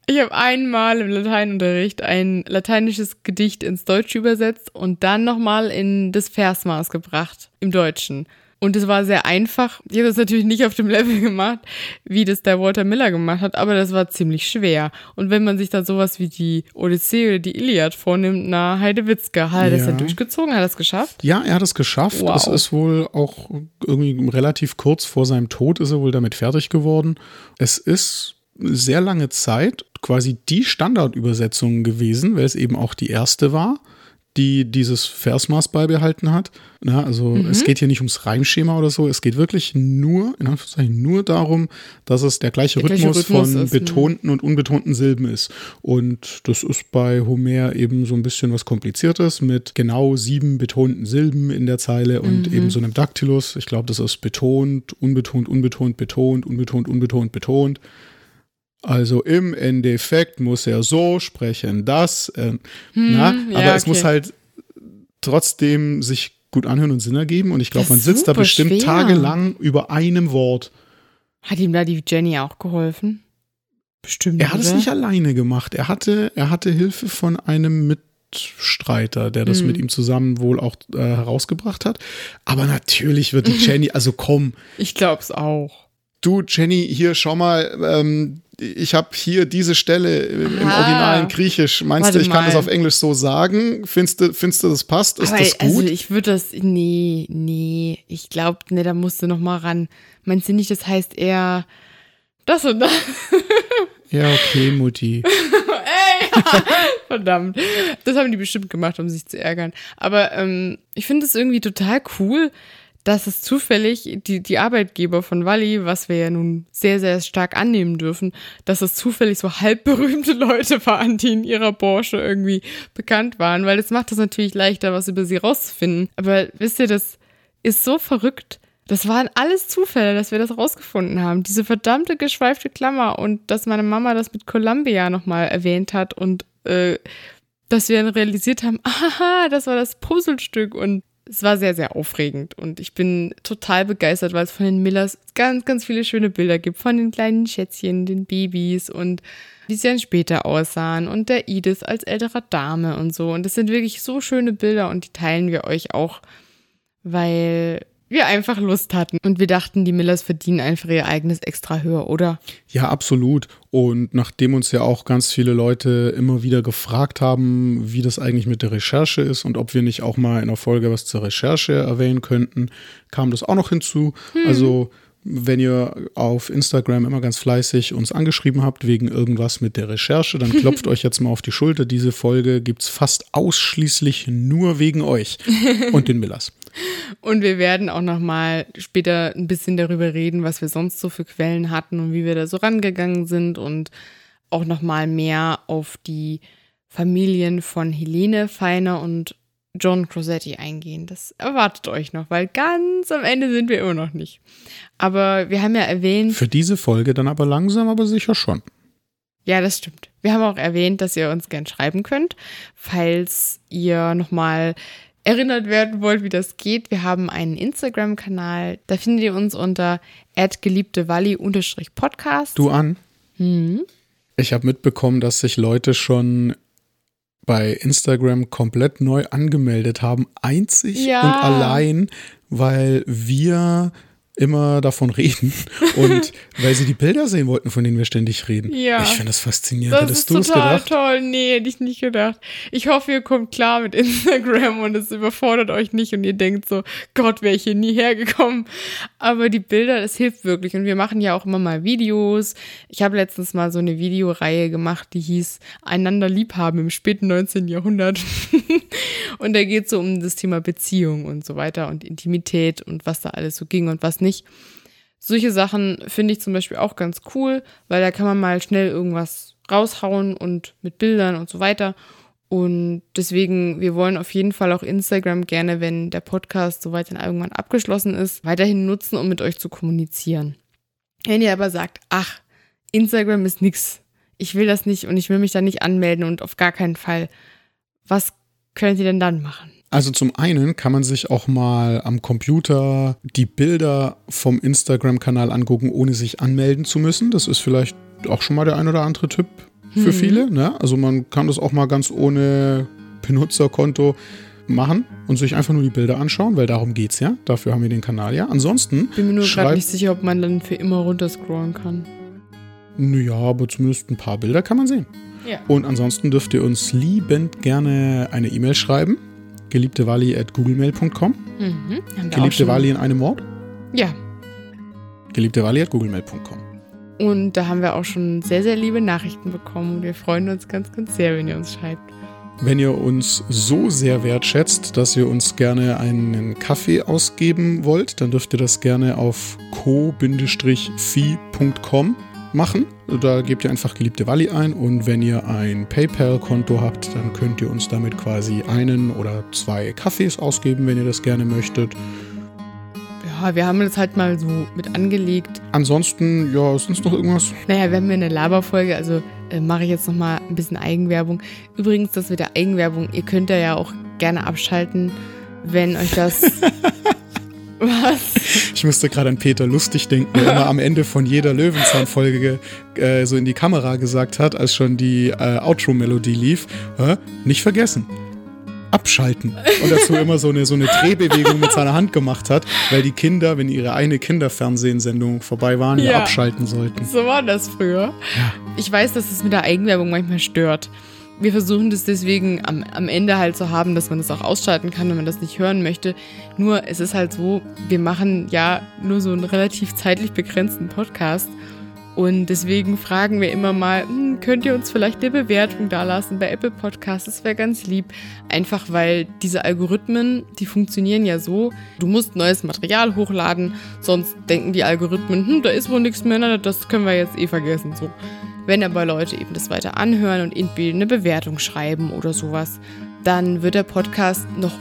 Ich habe einmal im Lateinunterricht ein lateinisches Gedicht ins Deutsche übersetzt und dann nochmal in das Versmaß gebracht im Deutschen. Und es war sehr einfach. Ich habe das natürlich nicht auf dem Level gemacht, wie das der Walter Miller gemacht hat, aber das war ziemlich schwer. Und wenn man sich dann sowas wie die Odyssee oder die Iliad vornimmt, na, Heidewitzka, hat er das Ja. durchgezogen, hat er das geschafft? Ja, er hat es geschafft. Wow. Es ist wohl auch irgendwie relativ kurz vor seinem Tod ist er wohl damit fertig geworden. Es ist sehr lange Zeit quasi die Standardübersetzung gewesen, weil es eben auch die erste war, die dieses Versmaß beibehalten hat. Na, also es geht hier nicht ums Reimschema oder so, es geht wirklich nur, in Anführungszeichen, nur darum, dass es der gleiche, Der gleiche Rhythmus, Rhythmus von ist, ne? betonten und unbetonten Silben ist. Und das ist bei Homer eben so ein bisschen was Kompliziertes mit genau sieben betonten Silben in der Zeile und eben so einem Daktylus. Ich glaube, das ist betont, unbetont, unbetont, betont, unbetont, unbetont, betont. Also im Endeffekt muss er so sprechen, dass, äh, na, Hm, ja, aber es okay. muss halt trotzdem sich gut anhören und Sinn ergeben. Und ich glaube, Das man sitzt da bestimmt schwer. tagelang über einem Wort. Hat ihm da die Jenny auch geholfen? Bestimmt. Er hat es oder? nicht alleine gemacht. Er hatte, er hatte Hilfe von einem Mitstreiter, der das Mhm. mit ihm zusammen wohl auch äh, herausgebracht hat. Aber natürlich wird die Jenny, also komm, Ich glaub's auch. Du Jenny, hier schau mal, ähm, ich habe hier diese Stelle im, im Ah. originalen Griechisch. Meinst Warte du, ich kann mal. das auf Englisch so sagen? Findest du, findest du das passt? Ist Aber das also gut? ich würde das, nee, nee, ich glaube, nee, da musst du noch mal ran. Meinst du nicht, das heißt eher das und das? ja, okay, Mutti. Ey, verdammt. Das haben die bestimmt gemacht, um sich zu ärgern. Aber ähm, ich finde es irgendwie total cool, dass es zufällig die, die Arbeitgeber von Wally, was wir ja nun sehr, sehr stark annehmen dürfen, dass es zufällig so halbberühmte Leute waren, die in ihrer Branche irgendwie bekannt waren, weil das macht es natürlich leichter, was über sie rauszufinden. Aber wisst ihr, das ist so verrückt. Das waren alles Zufälle, dass wir das rausgefunden haben. Diese verdammte geschweifte Klammer und dass meine Mama das mit Columbia nochmal erwähnt hat und äh, dass wir dann realisiert haben, aha, das war das Puzzlestück und es war sehr, sehr aufregend und ich bin total begeistert, weil es von den Millers ganz, ganz viele schöne Bilder gibt, von den kleinen Schätzchen, den Babys und wie sie dann später aussahen und der Edith als älterer Dame und so. Und das sind wirklich so schöne Bilder und die teilen wir euch auch, weil wir einfach Lust hatten und wir dachten, die Millers verdienen einfach ihr eigenes extra höher, oder? Ja, absolut. Und nachdem uns ja auch ganz viele Leute immer wieder gefragt haben, wie das eigentlich mit der Recherche ist und ob wir nicht auch mal in der Folge was zur Recherche erwähnen könnten, kam das auch noch hinzu. Also wenn ihr auf Instagram immer ganz fleißig uns angeschrieben habt wegen irgendwas mit der Recherche, dann klopft euch jetzt mal auf die Schulter. Diese Folge gibt's fast ausschließlich nur wegen euch und den Millers. Und wir werden auch noch mal später ein bisschen darüber reden, was wir sonst so für Quellen hatten und wie wir da so rangegangen sind und auch noch mal mehr auf die Familien von Helene Feiner und John Crosetti eingehen. Das erwartet euch noch, weil ganz am Ende sind wir immer noch nicht. Aber wir haben ja erwähnt, Für diese Folge dann aber langsam, aber sicher schon. ja, das stimmt. Wir haben auch erwähnt, dass ihr uns gern schreiben könnt, falls ihr nochmal erinnert werden wollt, wie das geht. Wir haben einen Instagram-Kanal. Da findet ihr uns unter geliebtewalli-podcast. Du an? Hm. Ich habe mitbekommen, dass sich Leute schon bei Instagram komplett neu angemeldet haben, einzig Ja. und allein, weil wir immer davon reden und weil sie die Bilder sehen wollten, von denen wir ständig reden. Ja. Ich finde das faszinierend. Das Hättest ist total gedacht? toll. Nee, hätte ich nicht gedacht. Ich hoffe, ihr kommt klar mit Instagram und es überfordert euch nicht und ihr denkt so, Gott, wäre ich hier nie hergekommen. Aber die Bilder, das hilft wirklich. Und wir machen ja auch immer mal Videos. Ich habe letztens mal so eine Videoreihe gemacht, die hieß Einander liebhaben im späten 19. Jahrhundert. und da geht es so um das Thema Beziehung und so weiter und Intimität und was da alles so ging und was nicht. Solche Sachen finde ich zum Beispiel auch ganz cool, weil da kann man mal schnell irgendwas raushauen und mit Bildern und so weiter. Und deswegen, wir wollen auf jeden Fall auch Instagram gerne, wenn der Podcast soweit dann irgendwann abgeschlossen ist, weiterhin nutzen, um mit euch zu kommunizieren. Wenn ihr aber sagt, ach, Instagram ist nix, ich will das nicht und ich will mich da nicht anmelden und auf gar keinen Fall, was könnt ihr denn dann machen? Also zum einen kann man sich auch mal am Computer die Bilder vom Instagram-Kanal angucken, ohne sich anmelden zu müssen. Das ist vielleicht auch schon mal der ein oder andere Tipp für viele. Ne? Also man kann das auch mal ganz ohne Benutzerkonto machen und sich einfach nur die Bilder anschauen, weil darum geht's ja. Dafür haben wir den Kanal ja. Ansonsten Bin mir nur gerade nicht sicher, ob man dann für immer runterscrollen kann. naja, aber zumindest ein paar Bilder kann man sehen. Ja. Und ansonsten dürft ihr uns liebend gerne eine E-Mail schreiben. geliebtewali.googlemail.com Mhm. Geliebte Wali in einem Wort? Ja, geliebtewali.googlemail.com und da haben wir auch schon sehr, sehr liebe Nachrichten bekommen und wir freuen uns ganz, ganz sehr, wenn ihr uns schreibt. Wenn ihr uns so sehr wertschätzt, dass ihr uns gerne einen Kaffee ausgeben wollt, dann dürft ihr das gerne auf co-fi.com machen. Da gebt ihr einfach geliebte Walli ein und wenn ihr ein PayPal-Konto habt, dann könnt ihr uns damit quasi einen oder zwei Kaffees ausgeben, wenn ihr das gerne möchtet. Ja, wir haben das halt mal so mit angelegt. Ansonsten, ja, ist sonst noch irgendwas? Naja, wir haben ja eine Laberfolge, also äh, mache ich jetzt nochmal ein bisschen Eigenwerbung. Übrigens, das mit der Eigenwerbung, ihr könnt da ja auch gerne abschalten, wenn euch das. Was? Ich musste gerade an Peter Lustig denken, der immer am Ende von jeder Löwenzahn-Folge äh, so in die Kamera gesagt hat, als schon die äh, Outro-Melodie lief, äh, nicht vergessen. Abschalten. Und dazu immer so eine, so eine Drehbewegung mit seiner Hand gemacht hat, weil die Kinder, wenn ihre eine Kinderfernsehsendung vorbei waren, ja. Ja. abschalten sollten. So war das früher. Ich weiß, dass es mit der Eigenwerbung manchmal stört. Wir versuchen das deswegen am, am Ende halt zu haben, dass man das auch ausschalten kann, wenn man das nicht hören möchte. Nur es ist halt so, wir machen ja nur so einen relativ zeitlich begrenzten Podcast. Und deswegen fragen wir immer mal, hm, könnt ihr uns vielleicht eine Bewertung dalassen bei Apple Podcasts? Das wäre ganz lieb. Einfach weil diese Algorithmen, die funktionieren ja so, du musst neues Material hochladen, sonst denken die Algorithmen, hm, da ist wohl nichts mehr, das können wir jetzt eh vergessen. So. Wenn aber Leute eben das weiter anhören und irgendwie eine Bewertung schreiben oder sowas, dann wird der Podcast noch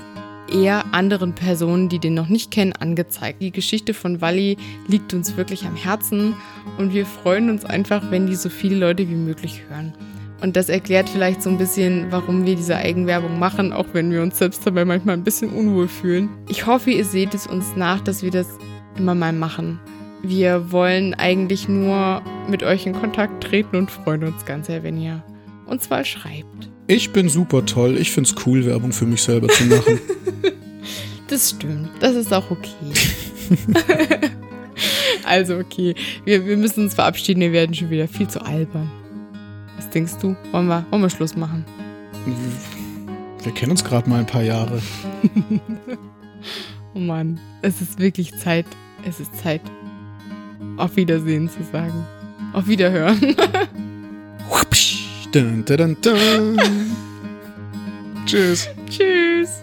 eher anderen Personen, die den noch nicht kennen, angezeigt. Die Geschichte von Wally liegt uns wirklich am Herzen und wir freuen uns einfach, wenn die so viele Leute wie möglich hören. Und das erklärt vielleicht so ein bisschen, warum wir diese Eigenwerbung machen, auch wenn wir uns selbst dabei manchmal ein bisschen unwohl fühlen. Ich hoffe, ihr seht es uns nach, dass wir das immer mal machen. Wir wollen eigentlich nur mit euch in Kontakt treten und freuen uns ganz sehr, wenn ihr uns mal schreibt. Ich bin super toll. Ich find's cool, Werbung für mich selber zu machen. Das stimmt. Das ist auch okay. also okay. Wir, wir müssen uns verabschieden. Wir werden schon wieder viel zu albern. Was denkst du? Wollen wir, wollen wir Schluss machen? Wir kennen uns gerade mal ein paar Jahre. Oh Mann. Es ist wirklich Zeit. Es ist Zeit auf Wiedersehen zu sagen. Auf Wiederhören. dun, Tschüss. dun, Tschüss. Tschüss.